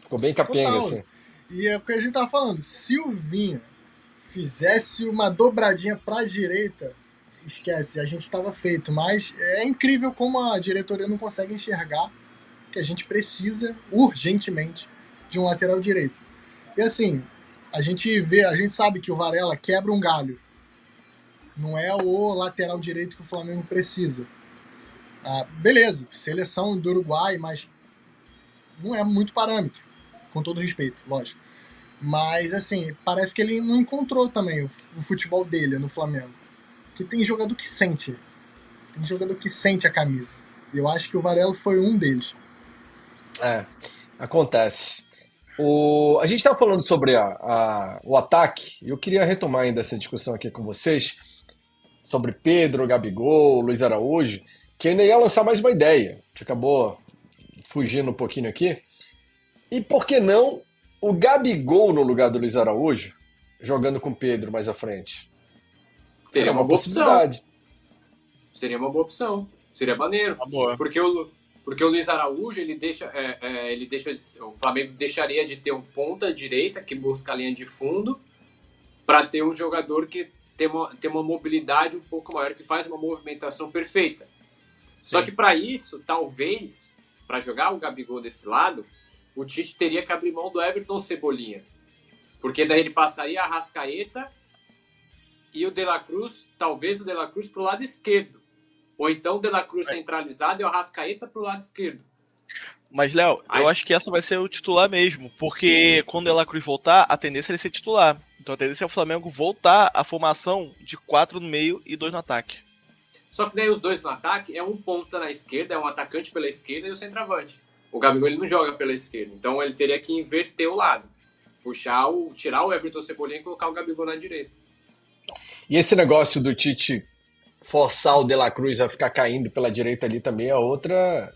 Ficou bem capenga, Total. assim. E é o que a gente tava falando, se o Vinha fizesse uma dobradinha pra direita, esquece, a gente estava feito. Mas é incrível como a diretoria não consegue enxergar que a gente precisa urgentemente de um lateral direito. E assim, a gente vê, a gente sabe que o Varela quebra um galho. Não é o lateral direito que o Flamengo precisa. Ah, beleza, seleção do Uruguai, mas não é muito parâmetro, com todo respeito, lógico. Mas assim, parece que ele não encontrou também o, futebol dele no Flamengo. Que tem jogador que sente. Tem jogador que sente a camisa. E eu acho que o Varela foi um deles. É, acontece. O, a gente estava falando sobre a, a, o ataque, e eu queria retomar ainda essa discussão aqui com vocês sobre Pedro, Gabigol, Luiz Araújo, que ainda ia lançar mais uma ideia. A acabou fugindo um pouquinho aqui. E por que não o Gabigol no lugar do Luiz Araújo, jogando com Pedro mais à frente? Seria uma, uma possibilidade. Opção. Seria uma boa opção. Seria maneiro. Porque o, porque o Luiz Araújo, ele deixa, é, é, ele deixa, o Flamengo deixaria de ter um ponta direita que busca a linha de fundo para ter um jogador que tem uma, tem uma mobilidade um pouco maior, que faz uma movimentação perfeita. Sim. Só que para isso, talvez, para jogar o Gabigol desse lado, o Tite teria que abrir mão do Everton Cebolinha. Porque daí ele passaria a Rascaeta e o De La Cruz, talvez o De La Cruz pro lado esquerdo. Ou então o De La Cruz centralizado e o Rascaeta pro lado esquerdo. Mas, Léo, eu acho que essa vai ser o titular mesmo. Porque quando o De La Cruz voltar, a tendência é ele ser titular. Então a tendência é o Flamengo voltar à formação de quatro no meio e dois no ataque. Só que daí os dois no ataque é um ponta na esquerda, é um atacante pela esquerda e o centroavante. O Gabigol ele não joga pela esquerda, então ele teria que inverter o lado. Puxar o. tirar o Everton Cebolinha e colocar o Gabigol na direita. E esse negócio do Tite forçar o De La Cruz a ficar caindo pela direita ali também é outra.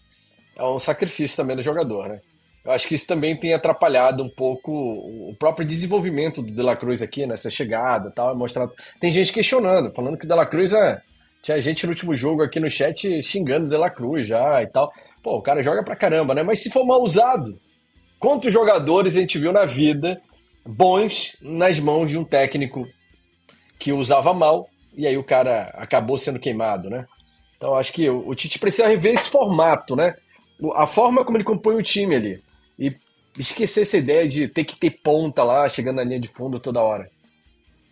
É um sacrifício também do jogador, né? Eu acho que isso também tem atrapalhado um pouco o próprio desenvolvimento do De La Cruz aqui, nessa chegada e tal. É mostrado... Tem gente questionando, falando que o De La Cruz é. Tinha gente no último jogo aqui no chat xingando De La Cruz já e tal. Pô, o cara joga pra caramba, né? Mas se for mal usado, quantos jogadores a gente viu na vida bons nas mãos de um técnico que usava mal e aí o cara acabou sendo queimado, né? Então acho que o Tite precisa rever esse formato, né? A forma como ele compõe o time ali. E esquecer essa ideia de ter que ter ponta lá, chegando na linha de fundo toda hora.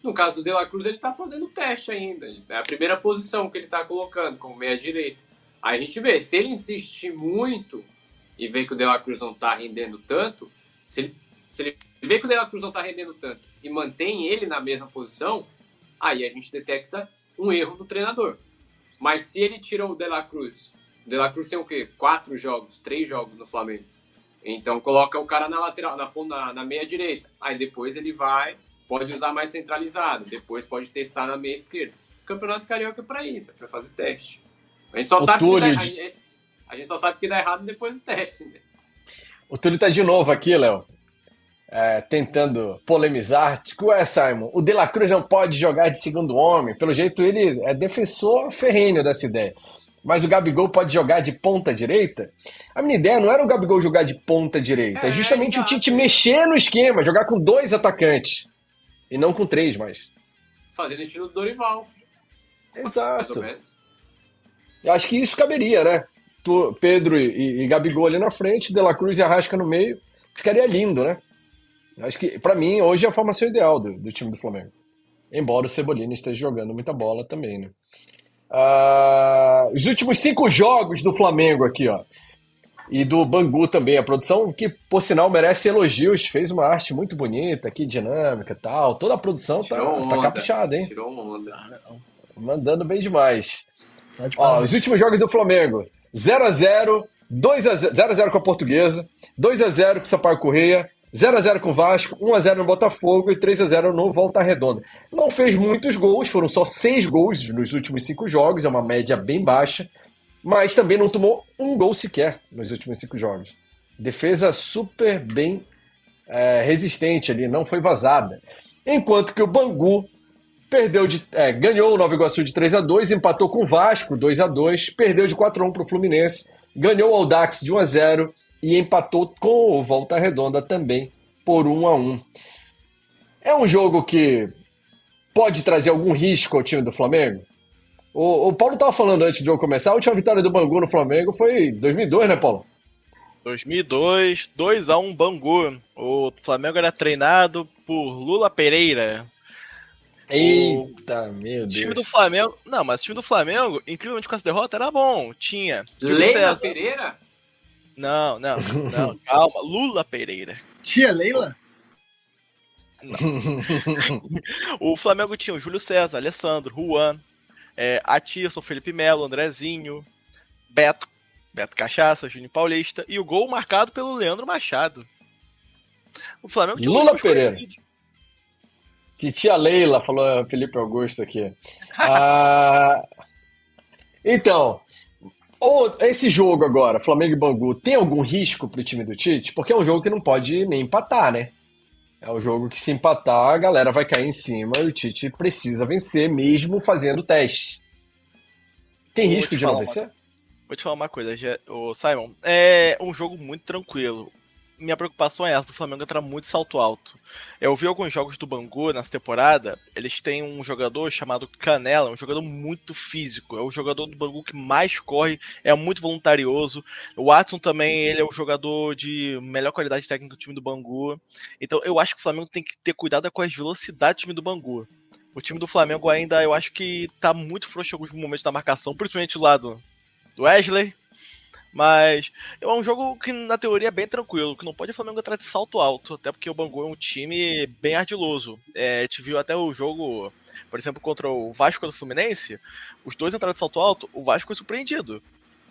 No caso do De La Cruz, ele tá fazendo teste ainda. É a primeira posição que ele tá colocando, como meia-direita. Aí a gente vê, se ele insistir muito e ver que o De La Cruz não tá rendendo tanto, se ele, se ele vê que o De La Cruz não tá rendendo tanto e mantém ele na mesma posição, aí a gente detecta um erro no treinador. Mas se ele tira o De La Cruz, o De La Cruz tem o quê? Quatro jogos, três jogos no Flamengo. Então coloca o cara na lateral, na, na, na meia direita. Aí depois ele vai, pode usar mais centralizado, depois pode testar na meia esquerda. O Campeonato Carioca é pra isso, a gente vai fazer teste. A gente só, o sabe, Túlio... que dá, a, gente só sabe que dá errado depois do teste. Né? O Túlio tá de novo aqui, Léo. É, tentando polemizar. Ué, Simon, o De La Cruz não pode jogar de segundo homem. Pelo jeito, ele é defensor ferrenho dessa ideia mas o Gabigol pode jogar de ponta direita. A minha ideia não era o Gabigol jogar de ponta direita, é, é justamente o Tite mexer no esquema, jogar com dois atacantes e não com três mais. Fazendo estilo do Dorival. Exato. Eu acho que isso caberia, né? Tu, Pedro e, e, Gabigol ali na frente, De La Cruz e Arrasca no meio, ficaria lindo, né? Eu acho que, para mim, hoje é a formação ideal do, do time do Flamengo. Embora o Cebolinha esteja jogando muita bola também, né? Uh, os últimos cinco jogos do Flamengo aqui, ó. E do Bangu também. A produção, que por sinal merece elogios, fez uma arte muito bonita aqui, dinâmica e tal. Toda a produção tá, tá caprichada, hein? Tirou onda. Mandando bem demais. Tá de ó, os últimos jogos do Flamengo: 0x0, 2x0, 0x0 com a Portuguesa, 2x0 com o Sampaio Correia, 0x0 com o Vasco, 1x0 no Botafogo e 3x0 no Volta Redonda. Não fez muitos gols, foram só 6 gols nos últimos 5 jogos, é uma média bem baixa, mas também não tomou um gol sequer nos últimos 5 jogos. Defesa super bem é, resistente ali, não foi vazada. Enquanto que o Bangu perdeu de, é, ganhou o Nova Iguaçu de 3 a 2 empatou com o Vasco 2 a 2 perdeu de 4 a 1 para o Fluminense, ganhou o Audax de 1 a 0 e empatou com o Volta Redonda também por 1 a 1. É um jogo que pode trazer algum risco ao time do Flamengo? O, o Paulo estava falando antes do jogo começar, a última vitória do Bangu no Flamengo foi 2002, né, Paulo? 2002, 2 a 1 Bangu. O Flamengo era treinado por Lula Pereira. Eita, o meu Deus. time do Flamengo. Não, mas o time do Flamengo, incrivelmente com essa derrota, era bom. Tinha. Leila Pereira? Não, não, não, calma. Lula Pereira. Tia Leila? o Flamengo tinha o Júlio César, Alessandro, Juan, é, Atirson, Felipe Melo, Andrezinho, Beto, Beto Cachaça, Júnior Paulista e o gol marcado pelo Leandro Machado. O Flamengo tinha Lula Pereira. Titia Leila, falou Felipe Augusto aqui. ah, então, esse jogo agora, Flamengo e Bangu, tem algum risco pro time do Tite? Porque é um jogo que não pode nem empatar, né? É um jogo que se empatar, a galera vai cair em cima e o Tite precisa vencer, mesmo fazendo teste. Tem Vou risco de não vencer? Vou te falar uma coisa, o Simon. É um jogo muito tranquilo. Minha preocupação é essa, do Flamengo entrar muito salto alto. Eu vi alguns jogos do Bangu nessa temporada, eles têm um jogador chamado Canela, um jogador muito físico, é o jogador do Bangu que mais corre, é muito voluntarioso. O Watson também, ele é o jogador de melhor qualidade técnica do time do Bangu. Então eu acho que o Flamengo tem que ter cuidado com as velocidades do time do Bangu. O time do Flamengo ainda, eu acho que tá muito frouxo em alguns momentos da marcação, principalmente do lado do Wesley, mas é um jogo que, na teoria, é bem tranquilo, que não pode o Flamengo entrar de salto alto, até porque o Bangu é um time bem ardiloso. É, te viu até o jogo, por exemplo, contra o Vasco do Fluminense, os dois entraram de salto alto, o Vasco foi surpreendido.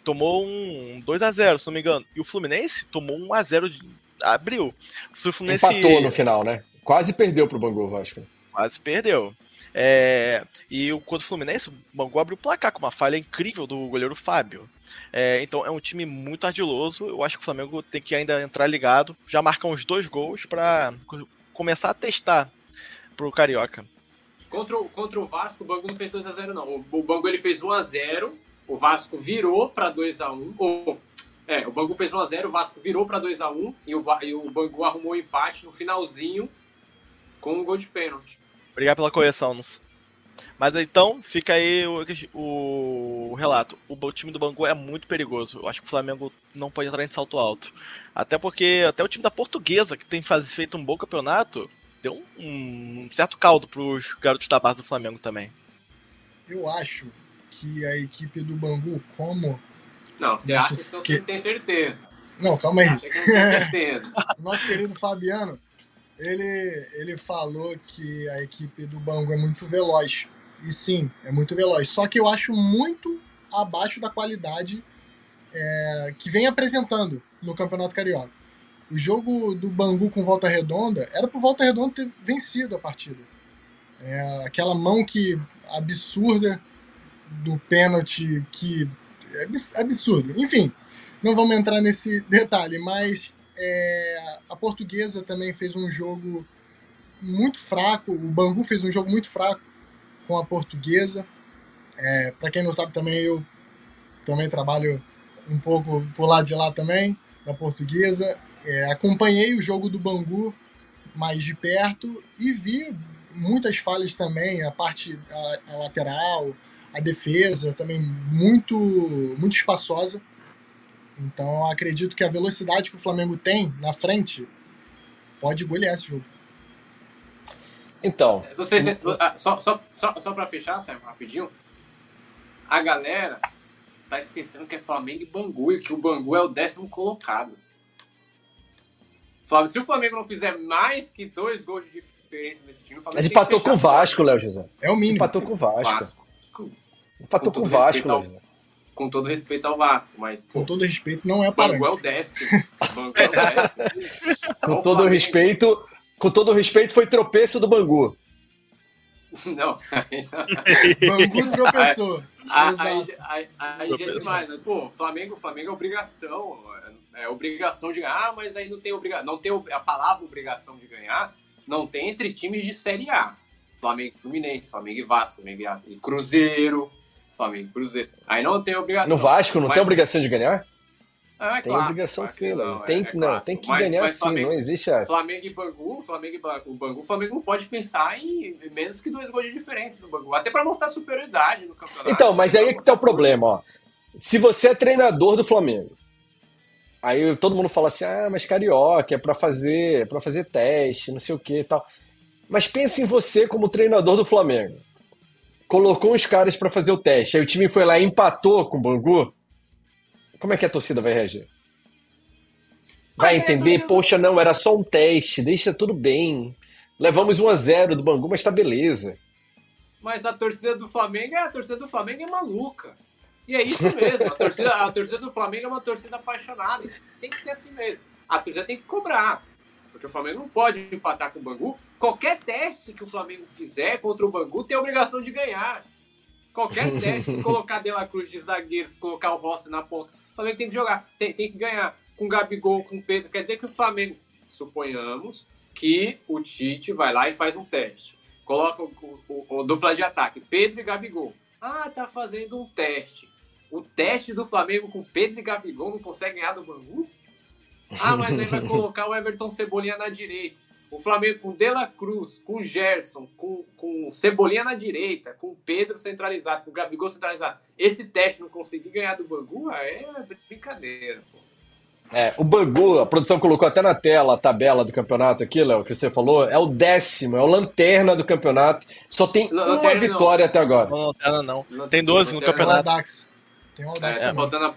Tomou um 2 a 0 se não me engano. E o Fluminense tomou um 1 x 0 de... abriu. O Fluminense... Empatou no final, né? Quase perdeu pro Bangu, o Vasco. Quase perdeu. É, e o contra o Fluminense, o Bangu abriu o placar com uma falha incrível do goleiro Fábio. É, então é um time muito ardiloso. Eu acho que o Flamengo tem que ainda entrar ligado, já marcar uns dois gols para começar a testar pro Carioca. Contra o, contra o Vasco, o Bangu não fez 2x0, não. O, Bangu ele fez 1x0, o Vasco virou para 2x1. Ou, é, o Bangu fez 1x0, o Vasco virou para 2x1 e o, e o Bangu arrumou o um empate no finalzinho com um gol de pênalti. Obrigado pela correção. Mas então, fica aí o, o, relato. O time do Bangu é muito perigoso. Eu acho que o Flamengo não pode entrar em salto alto. Até porque até o time da Portuguesa, que tem faz, feito um bom campeonato, deu um, um certo caldo para os garotos da base do Flamengo também. Eu acho que a equipe do Bangu, como. Não, você acha que você tem certeza. Não, calma aí. Acha que não tem certeza. Nosso querido Fabiano ele, ele falou que a equipe do Bangu é muito veloz. E sim, é muito veloz. Só que eu acho muito abaixo da qualidade é, que vem apresentando no Campeonato Carioca. O jogo do Bangu com Volta Redonda era pro Volta Redonda ter vencido a partida. É, aquela mão que absurda do pênalti que é absurdo. Enfim, não vamos entrar nesse detalhe, mas é, a portuguesa também fez um jogo muito fraco. O Bangu fez um jogo muito fraco com a portuguesa. É, Para quem não sabe também, eu também trabalho um pouco por lá de lá também, da portuguesa. É, acompanhei o jogo do Bangu mais de perto e vi muitas falhas também, a parte a, a lateral, a defesa também muito muito espaçosa. Então acredito que a velocidade que o Flamengo tem na frente pode golear esse jogo. Então. Vocês, ah, só só, só, só para fechar, Sérgio, rapidinho. A galera tá esquecendo que é Flamengo e Bangu e que o Bangu é o décimo colocado. Se o Flamengo não fizer mais que dois gols de diferença nesse time, o Flamengo Mas empatou com o Vasco, Léo José. É o mínimo. Empatou com o Vasco. Vasco. Empatou com o Vasco, Léo José com todo respeito ao Vasco, mas. Com todo respeito, não é parâmetro. Bangu é o décimo. Bangu é o décimo. com todo respeito, com todo respeito, foi tropeço do Bangu. Não. Bangu tropeçou. Aí, aí, aí, é demais, né? Pô, Flamengo, Flamengo é obrigação. É obrigação de ganhar, mas aí não tem obrigação. Não tem a palavra obrigação de ganhar, não tem entre times de Série A. Flamengo e Fluminense, Flamengo e Vasco, Flamengo e Cruzeiro, Flamengo Cruzeiro. Aí não tem obrigação. No Vasco não mas... tem obrigação de ganhar? Ah, é tem clássico, obrigação sim, não, tem, é, não, tem que mas, ganhar mas sim, Flamengo, não existe essa. Flamengo e Bangu, Flamengo e Bangu, o Bangu, Flamengo não pode pensar em menos que dois gols de diferença no Bangu, até para mostrar superioridade no campeonato. Então, mas aí é que tá o problema, ó. Se você é treinador do Flamengo, aí todo mundo fala assim: "Ah, mas carioca é para fazer, é para fazer teste, não sei o que, tal". Mas pense em você como treinador do Flamengo colocou os caras para fazer o teste, aí o time foi lá e empatou com o Bangu, como é que a torcida vai reagir? Vai é, entender, poxa, não, era só um teste, deixa tudo bem. Levamos 1 a 0 do Bangu, mas tá beleza. Mas a torcida do Flamengo, a torcida do Flamengo é maluca. E é isso mesmo, a torcida, a torcida do Flamengo é uma torcida apaixonada. Tem que ser assim mesmo. A torcida tem que cobrar. Porque o Flamengo não pode empatar com o Bangu. Qualquer teste que o Flamengo fizer contra o Bangu tem a obrigação de ganhar. Qualquer teste, colocar De La Cruz de zagueiro, se colocar o Rossi na ponta, o Flamengo tem que jogar, tem, tem que ganhar. Com o Gabigol, com o Pedro. Quer dizer que o Flamengo, suponhamos que o Tite vai lá e faz um teste. Coloca o, o, o dupla de ataque, Pedro e Gabigol. Ah, tá fazendo um teste. O teste do Flamengo com Pedro e Gabigol não consegue ganhar do Bangu? Ah, mas aí vai colocar o Everton Cebolinha na direita. O Flamengo com Dela Cruz, com Gerson, com, com Cebolinha na direita, com Pedro centralizado, com Gabigol centralizado. Esse teste não conseguir ganhar do Bangu é brincadeira, pô. É, o Bangu, a produção colocou até na tela a tabela do campeonato aqui, Léo, que você falou, é o décimo, é o lanterna do campeonato. Só tem lanterna uma vitória não. até agora. Não, lanterna não. Lanterna, tem 12 no campeonato. Tem um Audax. É, faltando a...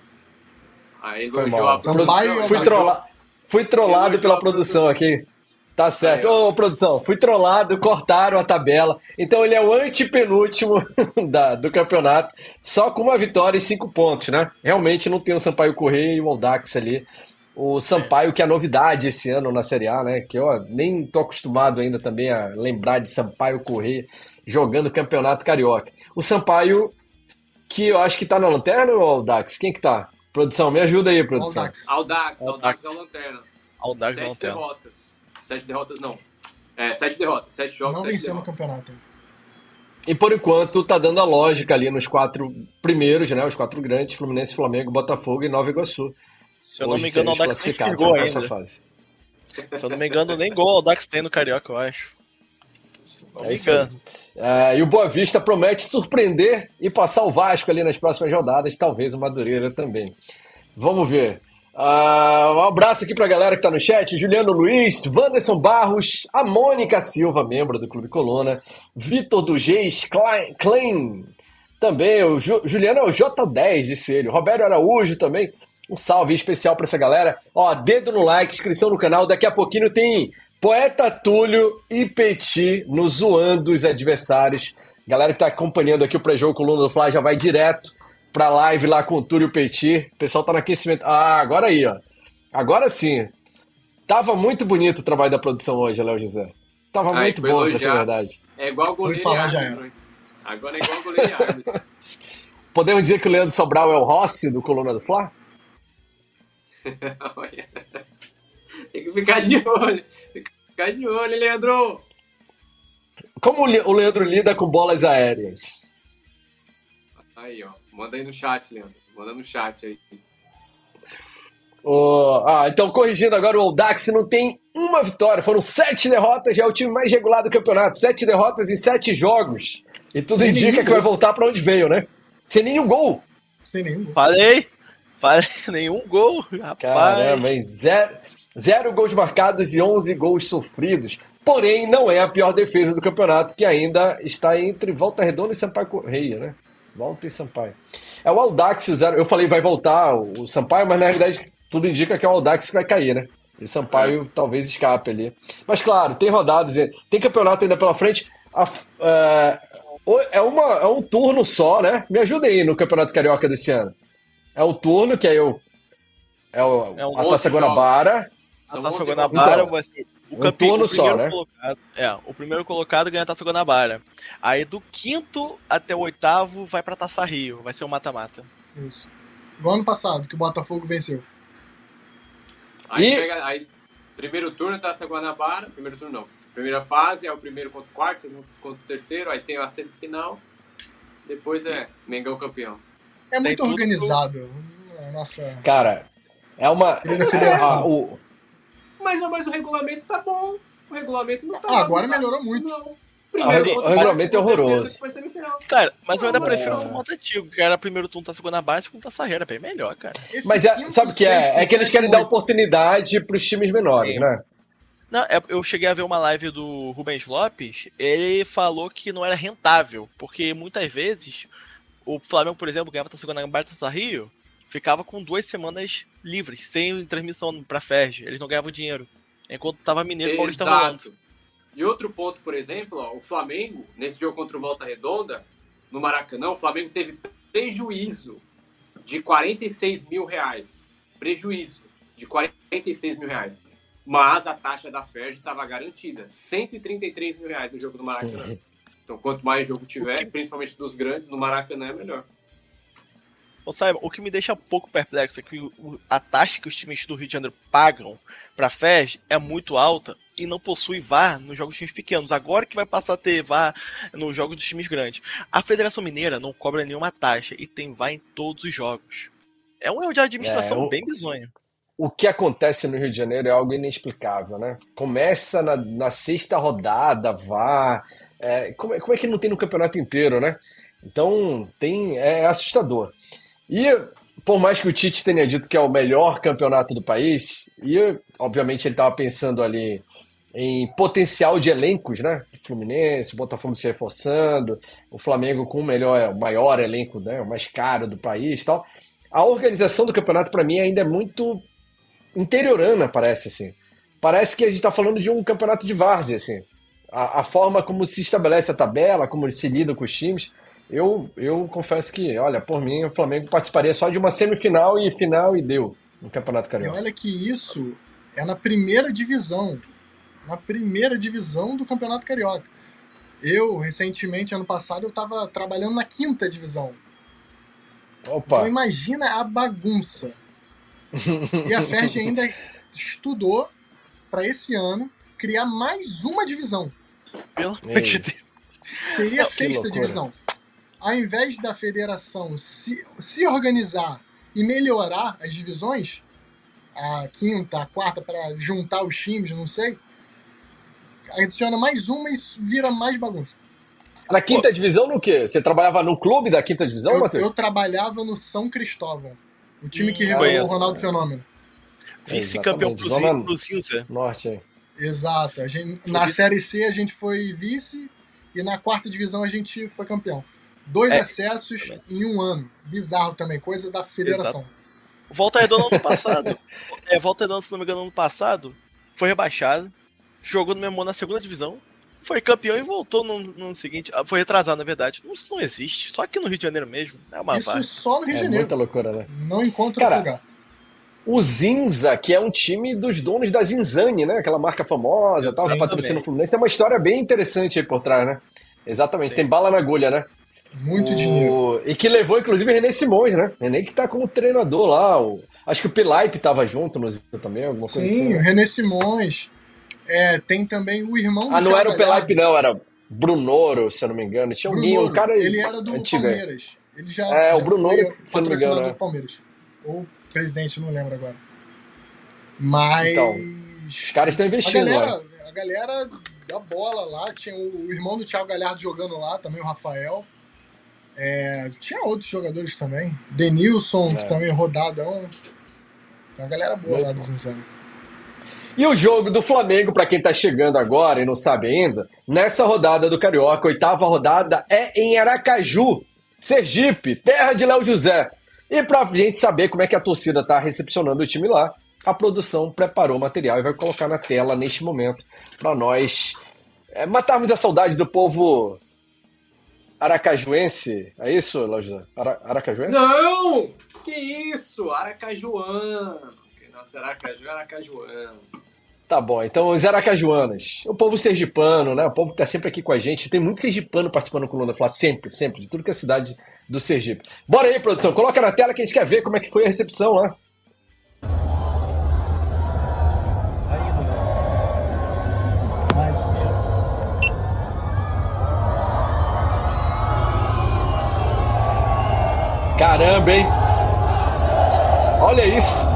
Aí elogiou a produção. Fui, trolla... Fui trollado pela produção aqui. Tá certo. Ô, oh, produção, fui trollado, cortaram a tabela. Então ele é o antepenúltimo da, do campeonato, só com uma vitória e cinco pontos, né? Realmente não tem o Sampaio Correia e o Aldax ali. O Sampaio, que é a novidade esse ano na Série A, né? Que eu nem tô acostumado ainda também a lembrar de Sampaio Correia jogando campeonato carioca. O Sampaio, que eu acho que tá na lanterna ou Aldax? Quem que tá? Produção, me ajuda aí, produção. Aldax, Aldax, Aldax é a lanterna. Aldax é a lanterna. derrotas. Sete derrotas, não. É, sete derrotas, sete jogos, não sete venceu no campeonato. E por enquanto tá dando a lógica ali nos quatro primeiros, né? Os quatro grandes, Fluminense, Flamengo, Botafogo e Nova Iguaçu. Se eu não me engano, o Audax nem chegou ainda. Fase. Se eu não me engano, nem gol o Audax tem no Carioca, eu acho. Não é me engano. É, e o Boa Vista promete surpreender e passar o Vasco ali nas próximas rodadas, talvez o Madureira também. Vamos ver. Uh, um abraço aqui pra galera que tá no chat: Juliano Luiz, Wanderson Barros, a Mônica Silva, membro do Clube Coluna, Vitor do Geis Klein, também, o Ju, Juliano é o J10, disse ele, Roberto Araújo também. Um salve especial pra essa galera. Ó, dedo no like, inscrição no canal. Daqui a pouquinho tem Poeta Túlio e Petit no zoando os adversários. Galera que tá acompanhando aqui o pré-jogo Coluna do Fly já vai direto pra live lá com o Túlio Petit. O pessoal tá no aquecimento. Ah, agora aí, ó. Agora sim. Tava muito bonito o trabalho da produção hoje, Léo José. Tava Ai, muito bom, pra ser verdade. É igual goleiro falar, já Agora é igual goleiro Podemos dizer que o Leandro Sobral é o Rossi do Coluna do Fla? Tem que ficar de olho. Tem que ficar de olho, Leandro. Como o Leandro lida com bolas aéreas? Aí, ó. Manda aí no chat, Leandro. Manda no chat aí. Oh, ah, então corrigindo agora, o Dax não tem uma vitória, foram sete derrotas, já é o time mais regular do campeonato. Sete derrotas em sete jogos. E tudo Sem indica que gol. vai voltar para onde veio, né? Sem nenhum gol. Sem nenhum gol. Falei! Falei, nenhum gol, rapaz. Caramba, hein? Zero, zero gols marcados e onze gols sofridos. Porém, não é a pior defesa do campeonato, que ainda está entre Volta Redonda e Sampaio Correia, né? Volta e Sampaio. É o Aldax, o zero. Eu falei vai voltar o Sampaio, mas na realidade tudo indica que é o Aldax que vai cair, né? E Sampaio é. talvez escape ali. Mas claro, tem rodadas, tem campeonato ainda pela frente. A, é, é, uma, é um turno só, né? Me ajuda aí no Campeonato Carioca desse ano. É o turno, que é o. É, o, é um a Taça Guanabara. A Taça Guanabara então, vai ser o, campeão, turno o só, né? Colocado, é, o primeiro colocado ganha a Taça Guanabara. Aí do quinto até o oitavo vai pra Taça Rio, vai ser o mata-mata. Isso. Igual ano passado, que o Botafogo venceu. Aí, e... pega, aí primeiro turno Taça Guanabara, primeiro turno não. Primeira fase é o primeiro contra o quarto, segundo contra o terceiro, aí tem a semifinal. Depois é Mengão campeão. É muito organizado. Nossa. Cara, é uma. É, o, mas, mas o regulamento tá bom. O regulamento não tá ah, Agora melhorou muito. Não. Primeiro, o regulamento é horroroso. Cara, mas eu ainda prefiro o formato antigo, que era primeiro turno tá segunda base, segundo tá sarreira, bem melhor, cara. Esse mas é, sabe o que é? É que eles querem dar oportunidade pros times menores, né? Não, é, eu cheguei a ver uma live do Rubens Lopes, ele falou que não era rentável, porque muitas vezes o Flamengo, por exemplo, ganhava a segunda Barça Rio, ficava com duas semanas livres, sem transmissão para Ferg. Eles não ganhavam dinheiro. Enquanto tava Mineiro Paulista rolando. E outro ponto, por exemplo, ó, o Flamengo, nesse jogo contra o Volta Redonda, no Maracanã, o Flamengo teve prejuízo de 46 mil reais. Prejuízo de 46 mil reais. Mas a taxa da Ferg estava garantida. 133 mil reais no jogo do Maracanã. Então, quanto mais jogo tiver, principalmente dos grandes, no Maracanã é melhor. Ou sabe, o que me deixa um pouco perplexo é que a taxa que os times do Rio de Janeiro pagam para FES é muito alta e não possui VAR nos jogos dos times pequenos. Agora que vai passar a ter VAR nos jogos dos times grandes. A Federação Mineira não cobra nenhuma taxa e tem VAR em todos os jogos. É um erro de administração é, bem bizonho. o que acontece no Rio de Janeiro é algo inexplicável, né? Começa na, na sexta rodada, vá. É, como, é, como é que não tem no campeonato inteiro, né? Então tem é assustador. E por mais que o Tite tenha dito que é o melhor campeonato do país, e obviamente ele estava pensando ali em potencial de elencos, né? Fluminense, Botafogo se reforçando, o Flamengo com o melhor, o maior elenco, né? O mais caro do país, tal. A organização do campeonato para mim ainda é muito interiorana, parece assim. Parece que a gente está falando de um campeonato de várzea, assim. A, a, forma como se estabelece a tabela, como se lida com os times. Eu, eu confesso que, olha, por mim, o Flamengo participaria só de uma semifinal e final e deu no Campeonato Carioca. E olha que isso é na primeira divisão. Na primeira divisão do Campeonato Carioca. Eu, recentemente, ano passado, eu estava trabalhando na quinta divisão. Opa. Então imagina a bagunça. E a Ferg ainda estudou para esse ano criar mais uma divisão. Pelo amor de Deus. Seria a sexta divisão. Ao invés da federação se, se organizar e melhorar as divisões, a quinta, a quarta, para juntar os times, não sei, adiciona mais uma e vira mais bagunça. Na quinta Pô. divisão, no quê? Você trabalhava no clube da quinta divisão, Matheus? Eu trabalhava no São Cristóvão. O time que revelou o Ronaldo Fenômeno. Vice-campeão pro, pro Cinza. Norte aí. Exato. A gente, na vice... Série C a gente foi vice e na quarta divisão a gente foi campeão. Dois é, acessos também. em um ano. Bizarro também, coisa da federação. Exato. Volta Redonda ano passado. é, Volta Redonda, se não me engano, ano passado, foi rebaixado, jogou no mesmo na segunda divisão, foi campeão e voltou no, no seguinte. Ah, foi retrasado, na verdade. Isso não existe. Só aqui no Rio de Janeiro mesmo. É uma Isso parte. só no Rio de é Janeiro. muita loucura, né? Não encontro Cara, lugar. O Zinza, que é um time dos donos da Zinzane, né? Aquela marca famosa, tal, que patrocina o Fluminense. Tem uma história bem interessante aí por trás, né? Exatamente, Sim. tem bala na agulha, né? Muito o... dinheiro. E que levou, inclusive, René Simões, né? René que tá como treinador lá. O... Acho que o Pelipe tava junto no Zinza também, alguma coisa Sim, assim. Sim, né? o René Simões. É, tem também o irmão do Ah, não era o Pelipe, não, era Brunoro, se eu não me engano. Tinha alguém, um cara. Ele era do antigo, Palmeiras. Ele já, é, já o Brunoro, se eu não me engano. Do é. Palmeiras. Ou presidente, não lembro agora. Mas. Então, os caras estão investindo. A galera, a galera da bola lá, tinha o, o, irmão do Thiago Galhardo jogando lá, também o Rafael. É, tinha outros jogadores também. Denilson, é. que também é rodadão. Tem uma galera boa Muito lá do Zinzano. E o jogo do Flamengo, para quem está chegando agora e não sabe ainda, nessa rodada do Carioca, oitava rodada, é em Aracaju, Sergipe, terra de Léo José. E para a gente saber como é que a torcida está recepcionando o time lá, a produção preparou o material e vai colocar na tela neste momento para nós é, matarmos a saudade do povo aracajuense. É isso, José? Ara aracajuense? Não! Que isso? Aracajuano. Nossa, Aracaju, Aracajuano. Tá bom, então os aracajuanas. O povo sergipano, né? O povo que tá sempre aqui com a gente. Tem muito sergipano participando do Coluna Falar sempre, sempre, de tudo que é cidade do Sergipe. Bora aí, produção, coloca na tela que a gente quer ver como é que foi a recepção lá. Caramba, hein? Olha isso.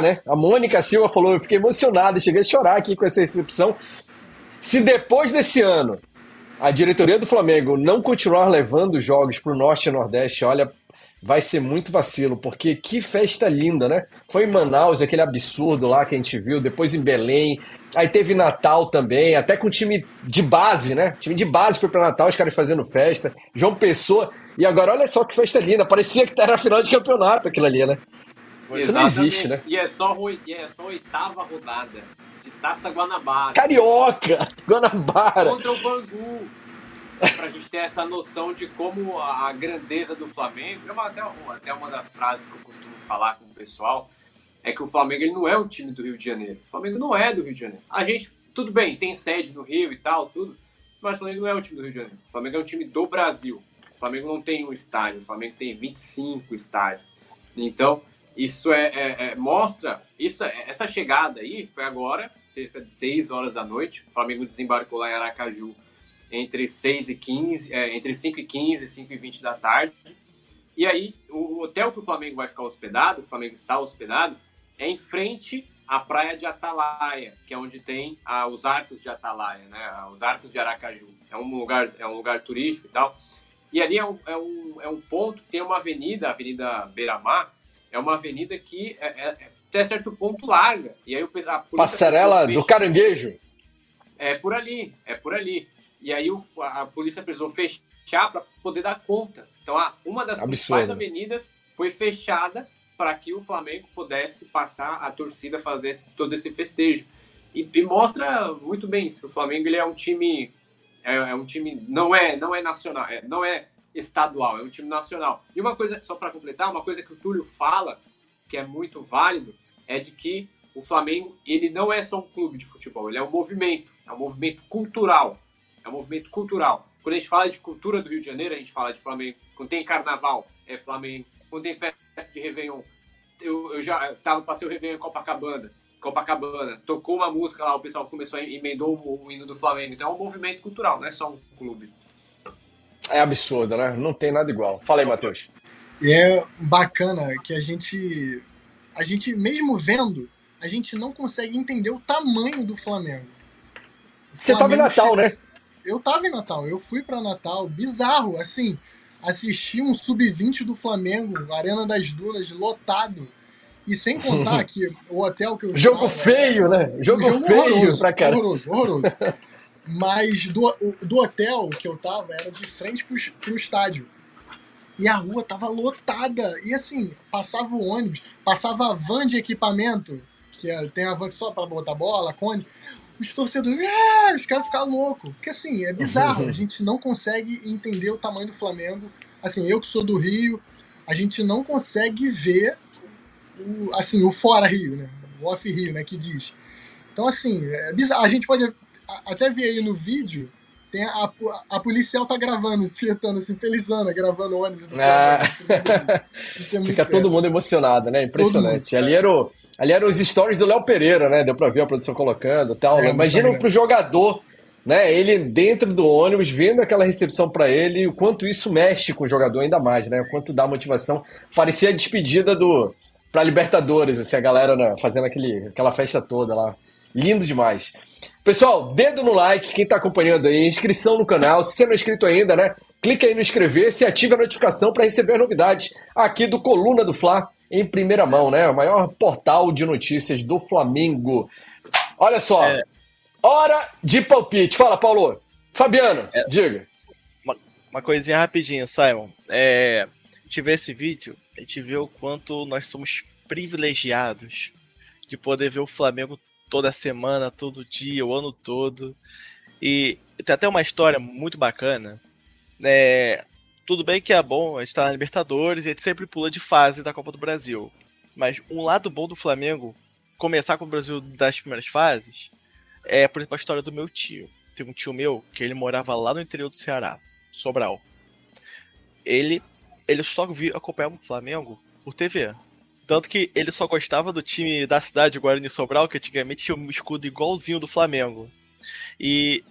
Né? A Mônica Silva falou: eu fiquei emocionada, cheguei a chorar aqui com essa recepção. Se depois desse ano a diretoria do Flamengo não continuar levando jogos para o Norte e Nordeste, olha, vai ser muito vacilo, porque que festa linda, né? Foi em Manaus, aquele absurdo lá que a gente viu, depois em Belém, aí teve Natal também, até com o time de base, né? Time de base foi para Natal, os caras fazendo festa, João Pessoa, e agora olha só que festa linda, parecia que era final de campeonato aquilo ali, né? Isso não existe, né? E é só, e é só oitava rodada de Taça Guanabara. Carioca! Guanabara! Contra o Bangu. Pra gente ter essa noção de como a grandeza do Flamengo. É uma, até, uma, até uma das frases que eu costumo falar com o pessoal é que o Flamengo ele não é um time do Rio de Janeiro. O Flamengo não é do Rio de Janeiro. A gente, tudo bem, tem sede no Rio e tal, tudo, mas o Flamengo não é um time do Rio de Janeiro. O Flamengo é um time do Brasil. O Flamengo não tem um estádio, o Flamengo tem 25 estádios. Então, isso é, é, é mostra, isso, é, essa chegada aí foi agora, cerca de 6 horas da noite. O Flamengo desembarcou lá em Aracaju entre 6 e 15, é, entre 5 e 15 e 5 e 20 da tarde. E aí, o hotel que o Flamengo vai ficar hospedado, o Flamengo está hospedado, é em frente à praia de Atalaia, que é onde tem ah, os arcos de Atalaia, né? Os arcos de Aracaju. É um lugar, é um lugar turístico e tal. E ali é um, é um, é um ponto, tem uma avenida, a Avenida Beira-Mar, é uma avenida que é, é, é até certo ponto larga. E aí a Passarela do Caranguejo? É por ali, é por ali. E aí o, a polícia precisou fechar para poder dar conta. Então, a, uma das Absurdo. principais avenidas foi fechada para que o Flamengo pudesse passar a torcida fazer esse, todo esse festejo. E, e, mostra muito bem isso, o Flamengo ele é um time é, é um time não é não é nacional, é, não é estadual, é um time nacional. E uma coisa só para completar, uma coisa que o Túlio fala que é muito válido é de que o Flamengo ele não é só um clube de futebol, ele é um movimento, é um movimento cultural, é um movimento cultural. Quando a gente fala de cultura do Rio de Janeiro, a gente fala de Flamengo. Quando tem carnaval, é Flamengo. Quando tem festa de Réveillon. Eu, eu já tava, passei o Réveillon em Copacabana. Copacabana, tocou uma música lá, o pessoal começou a emendou o hino do Flamengo. Então é um movimento cultural, não é só um clube. É absurdo, né? Não tem nada igual. Fala aí, Matheus. E é bacana que a gente, a gente mesmo vendo, a gente não consegue entender o tamanho do Flamengo. O Você tava em Natal, chega... né? Eu tava em Natal, eu fui para Natal, bizarro, assim assistir um sub-20 do Flamengo, Arena das Dunas, lotado. E sem contar que o hotel que eu Jogo estava, feio, né? Jogo, jogo feio horroroso, pra cara. Horroroso, horroroso. Mas do, do hotel que eu tava era de frente pro, pro estádio. E a rua tava lotada. E assim, passava o ônibus, passava a van de equipamento, que é, tem a van só para botar bola, cone os torcedores, ah, os caras ficam loucos. Porque assim, é bizarro. A gente não consegue entender o tamanho do Flamengo. Assim, eu que sou do Rio, a gente não consegue ver o, assim, o fora Rio, né? O off Rio, né? Que diz. Então, assim, é bizarro. A gente pode até ver aí no vídeo tem a, a policial tá gravando, tietando assim, felizana, gravando ônibus. Do ah. Isso é Fica todo mundo emocionado, né? Impressionante. ali, era o, ali eram os stories do Léo Pereira, né? Deu pra ver a produção colocando tal. É, Imagina pro jogador, né? Ele dentro do ônibus, vendo aquela recepção para ele, o quanto isso mexe com o jogador ainda mais, né? O quanto dá motivação. Parecia a despedida do pra Libertadores, assim, a galera né, fazendo aquele, aquela festa toda lá. Lindo demais. Pessoal, dedo no like, quem está acompanhando aí, inscrição no canal. Se você não é inscrito ainda, né? Clique aí no inscrever-se e ative a notificação para receber novidades aqui do Coluna do Fla em primeira mão, né? O maior portal de notícias do Flamengo. Olha só, é... hora de palpite. Fala, Paulo. Fabiano, é... diga. Uma, uma, coisinha rapidinho, Simon. É, a gente vê esse vídeo, a gente vê o quanto nós somos privilegiados de poder ver o Flamengo toda semana, todo dia, o ano todo. E tem até uma história muito bacana. É, tudo bem que é bom, a gente tá na Libertadores e a gente sempre pula de fase da Copa do Brasil. Mas um lado bom do Flamengo começar com o Brasil das primeiras fases é, por exemplo, a história do meu tio. Tem um tio meu que ele morava lá no interior do Ceará, Sobral. Ele, ele só via acompanhava o Flamengo por TV. Tanto que ele só gostava do time da cidade, Guarani Sobral, que antigamente tinha um escudo igualzinho do Flamengo. E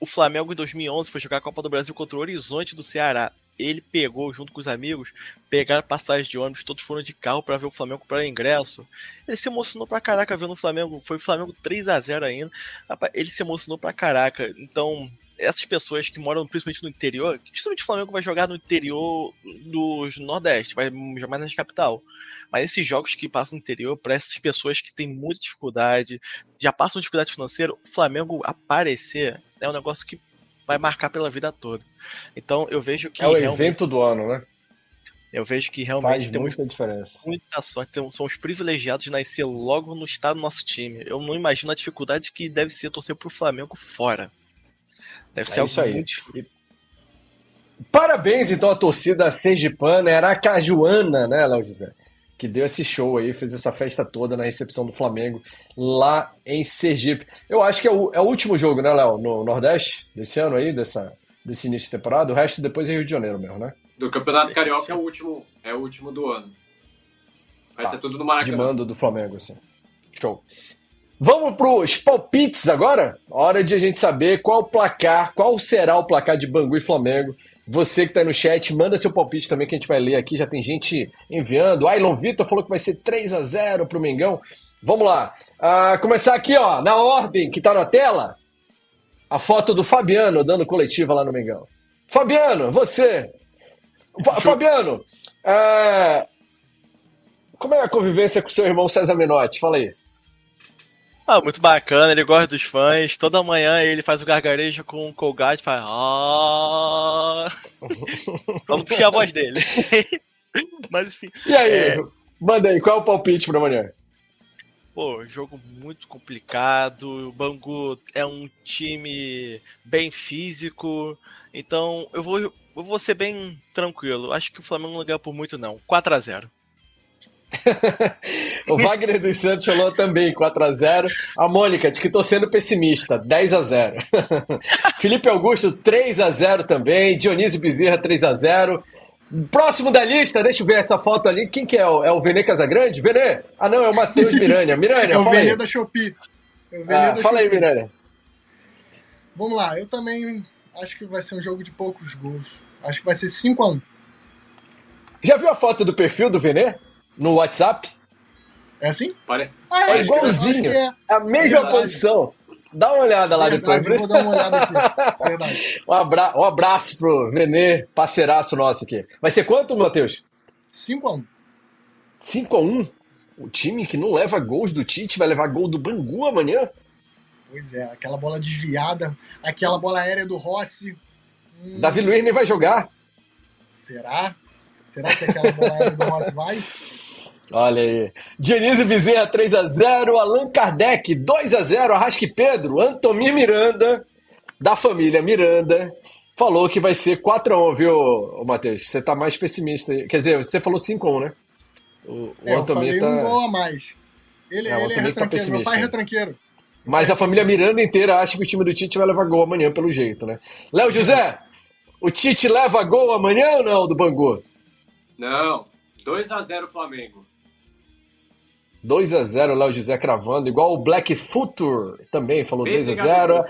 o Flamengo em 2011 foi jogar a Copa do Brasil contra o Horizonte do Ceará. Ele pegou, junto com os amigos, pegaram passagem de ônibus, todos foram de carro para ver o Flamengo para ingresso. Ele se emocionou pra caraca vendo o Flamengo. Foi o Flamengo 3 a 0 ainda. Ele se emocionou pra caraca. Então, essas pessoas que moram principalmente no interior, principalmente o Flamengo vai jogar no interior do Nordeste, vai jogar na capital. Mas esses jogos que passam no interior, para essas pessoas que têm muita dificuldade, já passam dificuldade financeira, o Flamengo aparecer é um negócio que vai marcar pela vida toda. Então eu vejo que. É o evento do ano, né? Eu vejo que realmente Faz temos muita diferença. muita sorte. Temos, somos privilegiados de nascer logo no estado do nosso time. Eu não imagino a dificuldade que deve ser torcer pro Flamengo fora. Deve É ser isso algo aí. muito. Parabéns, então, à torcida sergipana, era a Cajuana, né, Léo José? Que deu esse show aí, fez essa festa toda na recepção do Flamengo lá em Sergipe. Eu acho que é o, é o último jogo, né, Léo, no Nordeste, desse ano aí, dessa, desse início de temporada. O resto depois é Rio de Janeiro mesmo, né? Do Campeonato Esse Carioca é o último, é o último do ano. Vai Tá. ser tudo no De Maracanã. mando do Flamengo, assim. Show. Vamos pros palpites agora? Hora de a gente saber qual o placar, qual será o placar de Bangu e Flamengo. Você que tá aí no chat, manda seu palpite também que a gente vai ler aqui. Já tem gente enviando. Ailon Vitor falou que vai ser 3 a 0 pro Mengão. Vamos lá. Ah, começar aqui, ó, na ordem que tá na tela. A foto do Fabiano dando coletiva lá no Mengão. Fabiano, você. Fa- Fabiano, é, como é a convivência com seu irmão César Menotti? Fala aí. Ah, muito bacana, ele gosta dos fãs. Toda manhã ele faz o gargarejo com o Colgate, faz. "Ah". Só não puxei a voz dele. Mas enfim. E aí, É. manda aí, qual é o palpite pra amanhã? Pô, jogo muito complicado. O Bangu é um time bem físico. Então eu vou, eu vou ser bem tranquilo. Acho que o Flamengo não ganha por muito, não. 4 a 0 O Wagner dos Santos falou também 4x0. A Mônica diz que tô sendo pessimista, 10x0. Felipe Augusto, 3x0 também. Dionísio Bezerra, 3x0. Próximo da lista, deixa eu ver essa foto ali. Quem que é? É o Venê Casagrande? Venê? Ah, não, é o Matheus Miranha. Miranha, É o aí. Venê da Shopee. É o Venê Ah, da fala aí, Shopee. Miranha. Vamos lá, eu também acho que vai ser um jogo de poucos gols. Acho que vai ser 5x1. Já viu a foto do perfil do Venê? No WhatsApp? É assim? Pare- Ah, É que- igualzinho. que é. A mesma Verdade. posição. Dá uma olhada lá Verdade, depois. eu vou dar uma olhada aqui. Verdade. Um, abra... um abraço pro Venê, parceiraço nosso aqui. Vai ser quanto, Matheus? 5x1. 5x1? O time que não leva gols do Tite vai levar gol do Bangu amanhã? Pois é, aquela bola desviada, aquela bola aérea do Rossi. Hum, Davi Luiz nem vai jogar. Será? Será que aquela bola aérea do Rossi vai? Olha aí. Dionísio Bezerra 3x0, Allan Kardec 2x0, Arrasque Pedro, Antomir Miranda, da família Miranda, falou que vai ser 4x1, viu, Matheus? Você tá mais pessimista aí. Quer dizer, você falou 5x1, né? O, o É, eu Antomir falei tá. um gol a mais. Ele, É, ele é tá retranqueiro. Meu pessimista, pai é retranqueiro. Mas a família Miranda inteira acha que o time do Tite vai levar gol amanhã, pelo jeito, né? Léo José, o Tite leva gol amanhã ou não do Bangu? Não, 2x0 Flamengo. 2x0, Léo José cravando, igual o Black Future também falou Pedro 2x0.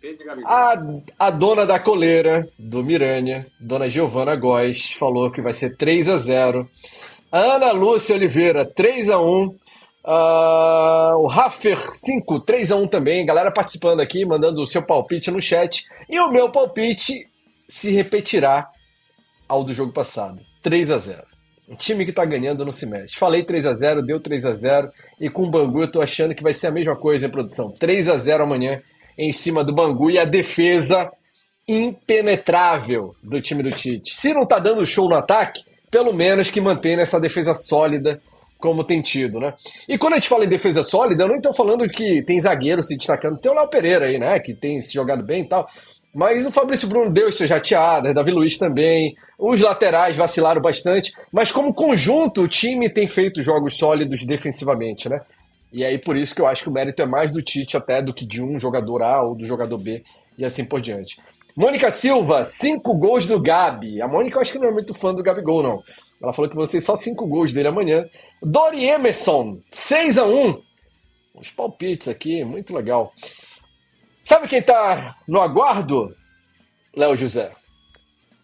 Pedro e Gabigol. A, a dona da coleira do Miranha, dona Giovana Góes, falou que vai ser 3x0. Ana Lúcia Oliveira, 3x1. Ah, o Raffer 5, 3x1 também. Galera participando aqui, mandando o seu palpite no chat. E o meu palpite se repetirá ao do jogo passado: 3x0. Um time que tá ganhando não se mexe. Falei 3x0, deu 3x0. E com o Bangu eu tô achando que vai ser a mesma coisa em produção. 3x0 amanhã em cima do Bangu e a defesa impenetrável do time do Tite. Se não tá dando show no ataque, pelo menos que mantenha essa defesa sólida como tem tido, né? E quando a gente fala em defesa sólida, eu não estou falando que tem zagueiro se destacando. Tem o Léo Pereira aí, né? Que tem se jogado bem e tal. Mas o Fabrício Bruno deu suas jateadas, Davi Luiz também. Os laterais vacilaram bastante. Mas como conjunto, o time tem feito jogos sólidos defensivamente, né? E aí por isso que eu acho que o mérito é mais do Tite até do que de um jogador A ou do jogador B e assim por diante. Mônica Silva, cinco gols do Gabi. A Mônica eu acho que não é muito fã do Gabigol, não. Ela falou que ser só cinco gols dele amanhã. Dori Emerson, 6 a 1 Os palpites aqui, muito legal. Sabe quem tá no aguardo? Léo José.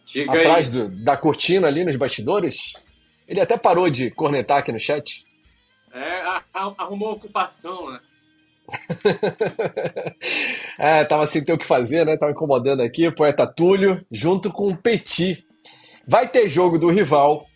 Diga Atrás do- da cortina ali nos bastidores. Ele até parou de cornetar aqui no chat. É, arrumou ocupação, né? é, tava sem ter o que fazer, né? Tava incomodando aqui o poeta Túlio, junto com o Petit. Vai ter jogo do rival.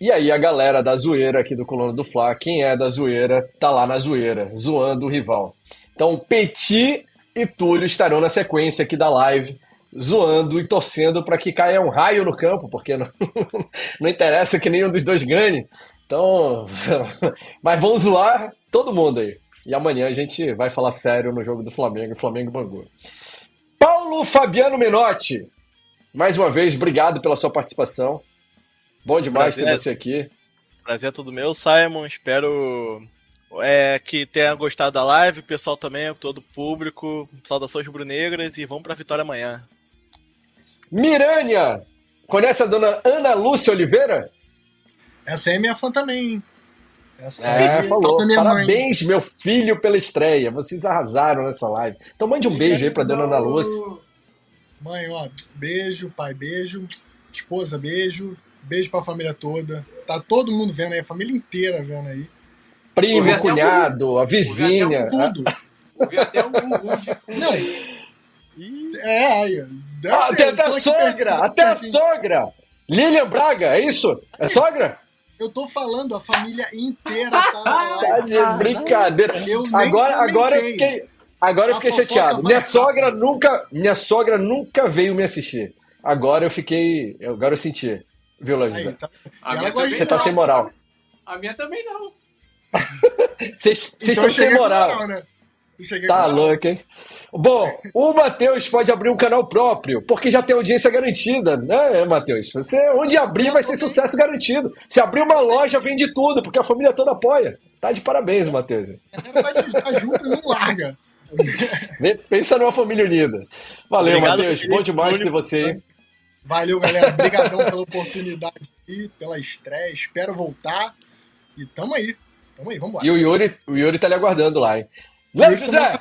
E aí a galera da zoeira aqui do Coluna do Fla, quem é da zoeira, tá lá na zoeira, zoando o rival. Então Petit e Túlio estarão na sequência aqui da live zoando e torcendo para que caia um raio no campo, porque não, não interessa que nenhum dos dois ganhe. Então, mas vão zoar todo mundo aí. E amanhã a gente vai falar sério no jogo do Flamengo, Flamengo Bangu. Paulo Fabiano Menotti, mais uma vez, obrigado pela sua participação. Bom demais Prazer. ter você aqui. Prazer é todo meu, Simon. Espero é, que tenha gostado da live, o pessoal também, todo o público. Saudações rubro-negras e vamos para a vitória amanhã. Mirânia! Conhece a dona Ana Lúcia Oliveira? Essa aí é minha fã também, hein? Essa é, falou. Parabéns, mãe. meu filho, pela estreia. Vocês arrasaram nessa live. Então mande um beijo aí pra dona Ana Lúcia. Mãe, ó, beijo, pai, beijo. Esposa, beijo. Beijo pra família toda. Tá todo mundo vendo aí, a família inteira vendo aí. Primo, cunhado, a vizinha. Tudo. Ouvi até um de fundo Não. É, aí. Ah, até, até a sogra! Até a sogra! Lilian Braga, é isso? É sogra? Eu tô falando, a família inteira tá Tá de brincadeira. agora, agora eu fiquei, agora eu fiquei chateado. Minha sogra nunca, minha sogra nunca veio me assistir. Agora eu fiquei, agora eu senti. Viu, Lajida? Tá... Você tá sem moral. A minha também não. Vocês então estão sem moral. moral né? Tá louco, hein? Bom, o Matheus pode abrir um canal próprio, porque já tem audiência garantida, né, Matheus? Você, onde abrir, vai ser sucesso garantido. Se abrir uma loja, vende tudo, porque a família toda apoia. Tá de parabéns, Matheus. Vai junto e não larga. Pensa numa família unida. Valeu, Matheus. Bom demais ter você aí. Valeu, galera. Obrigadão pela oportunidade e pela estreia. Espero voltar. E tamo aí. Tamo aí, vamos lá. E o Yuri, o Yuri tá lhe aguardando lá, hein? Léo José!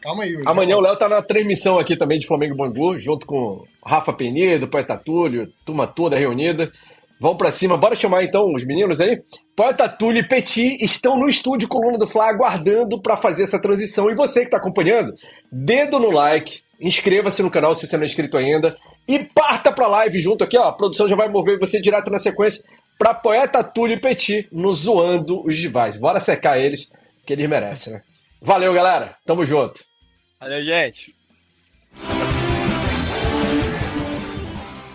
Calma aí, Yuri. Amanhã o Léo tá na transmissão aqui também de Flamengo Bangu, junto com Rafa Penido, Poeta Túlio, turma toda reunida. Vamos para cima, bora chamar então os meninos aí? Poeta Túlio e Petit estão no estúdio Coluna do Fla aguardando para fazer essa transição. E você que está acompanhando, dedo no like, inscreva-se no canal se você não é inscrito ainda e parta para a live junto aqui, ó. A produção já vai mover você direto na sequência para Poeta Túlio Petit no Zoando os Rivais. Bora secar eles, que eles merecem, né? Valeu, galera. Tamo junto. Valeu, gente.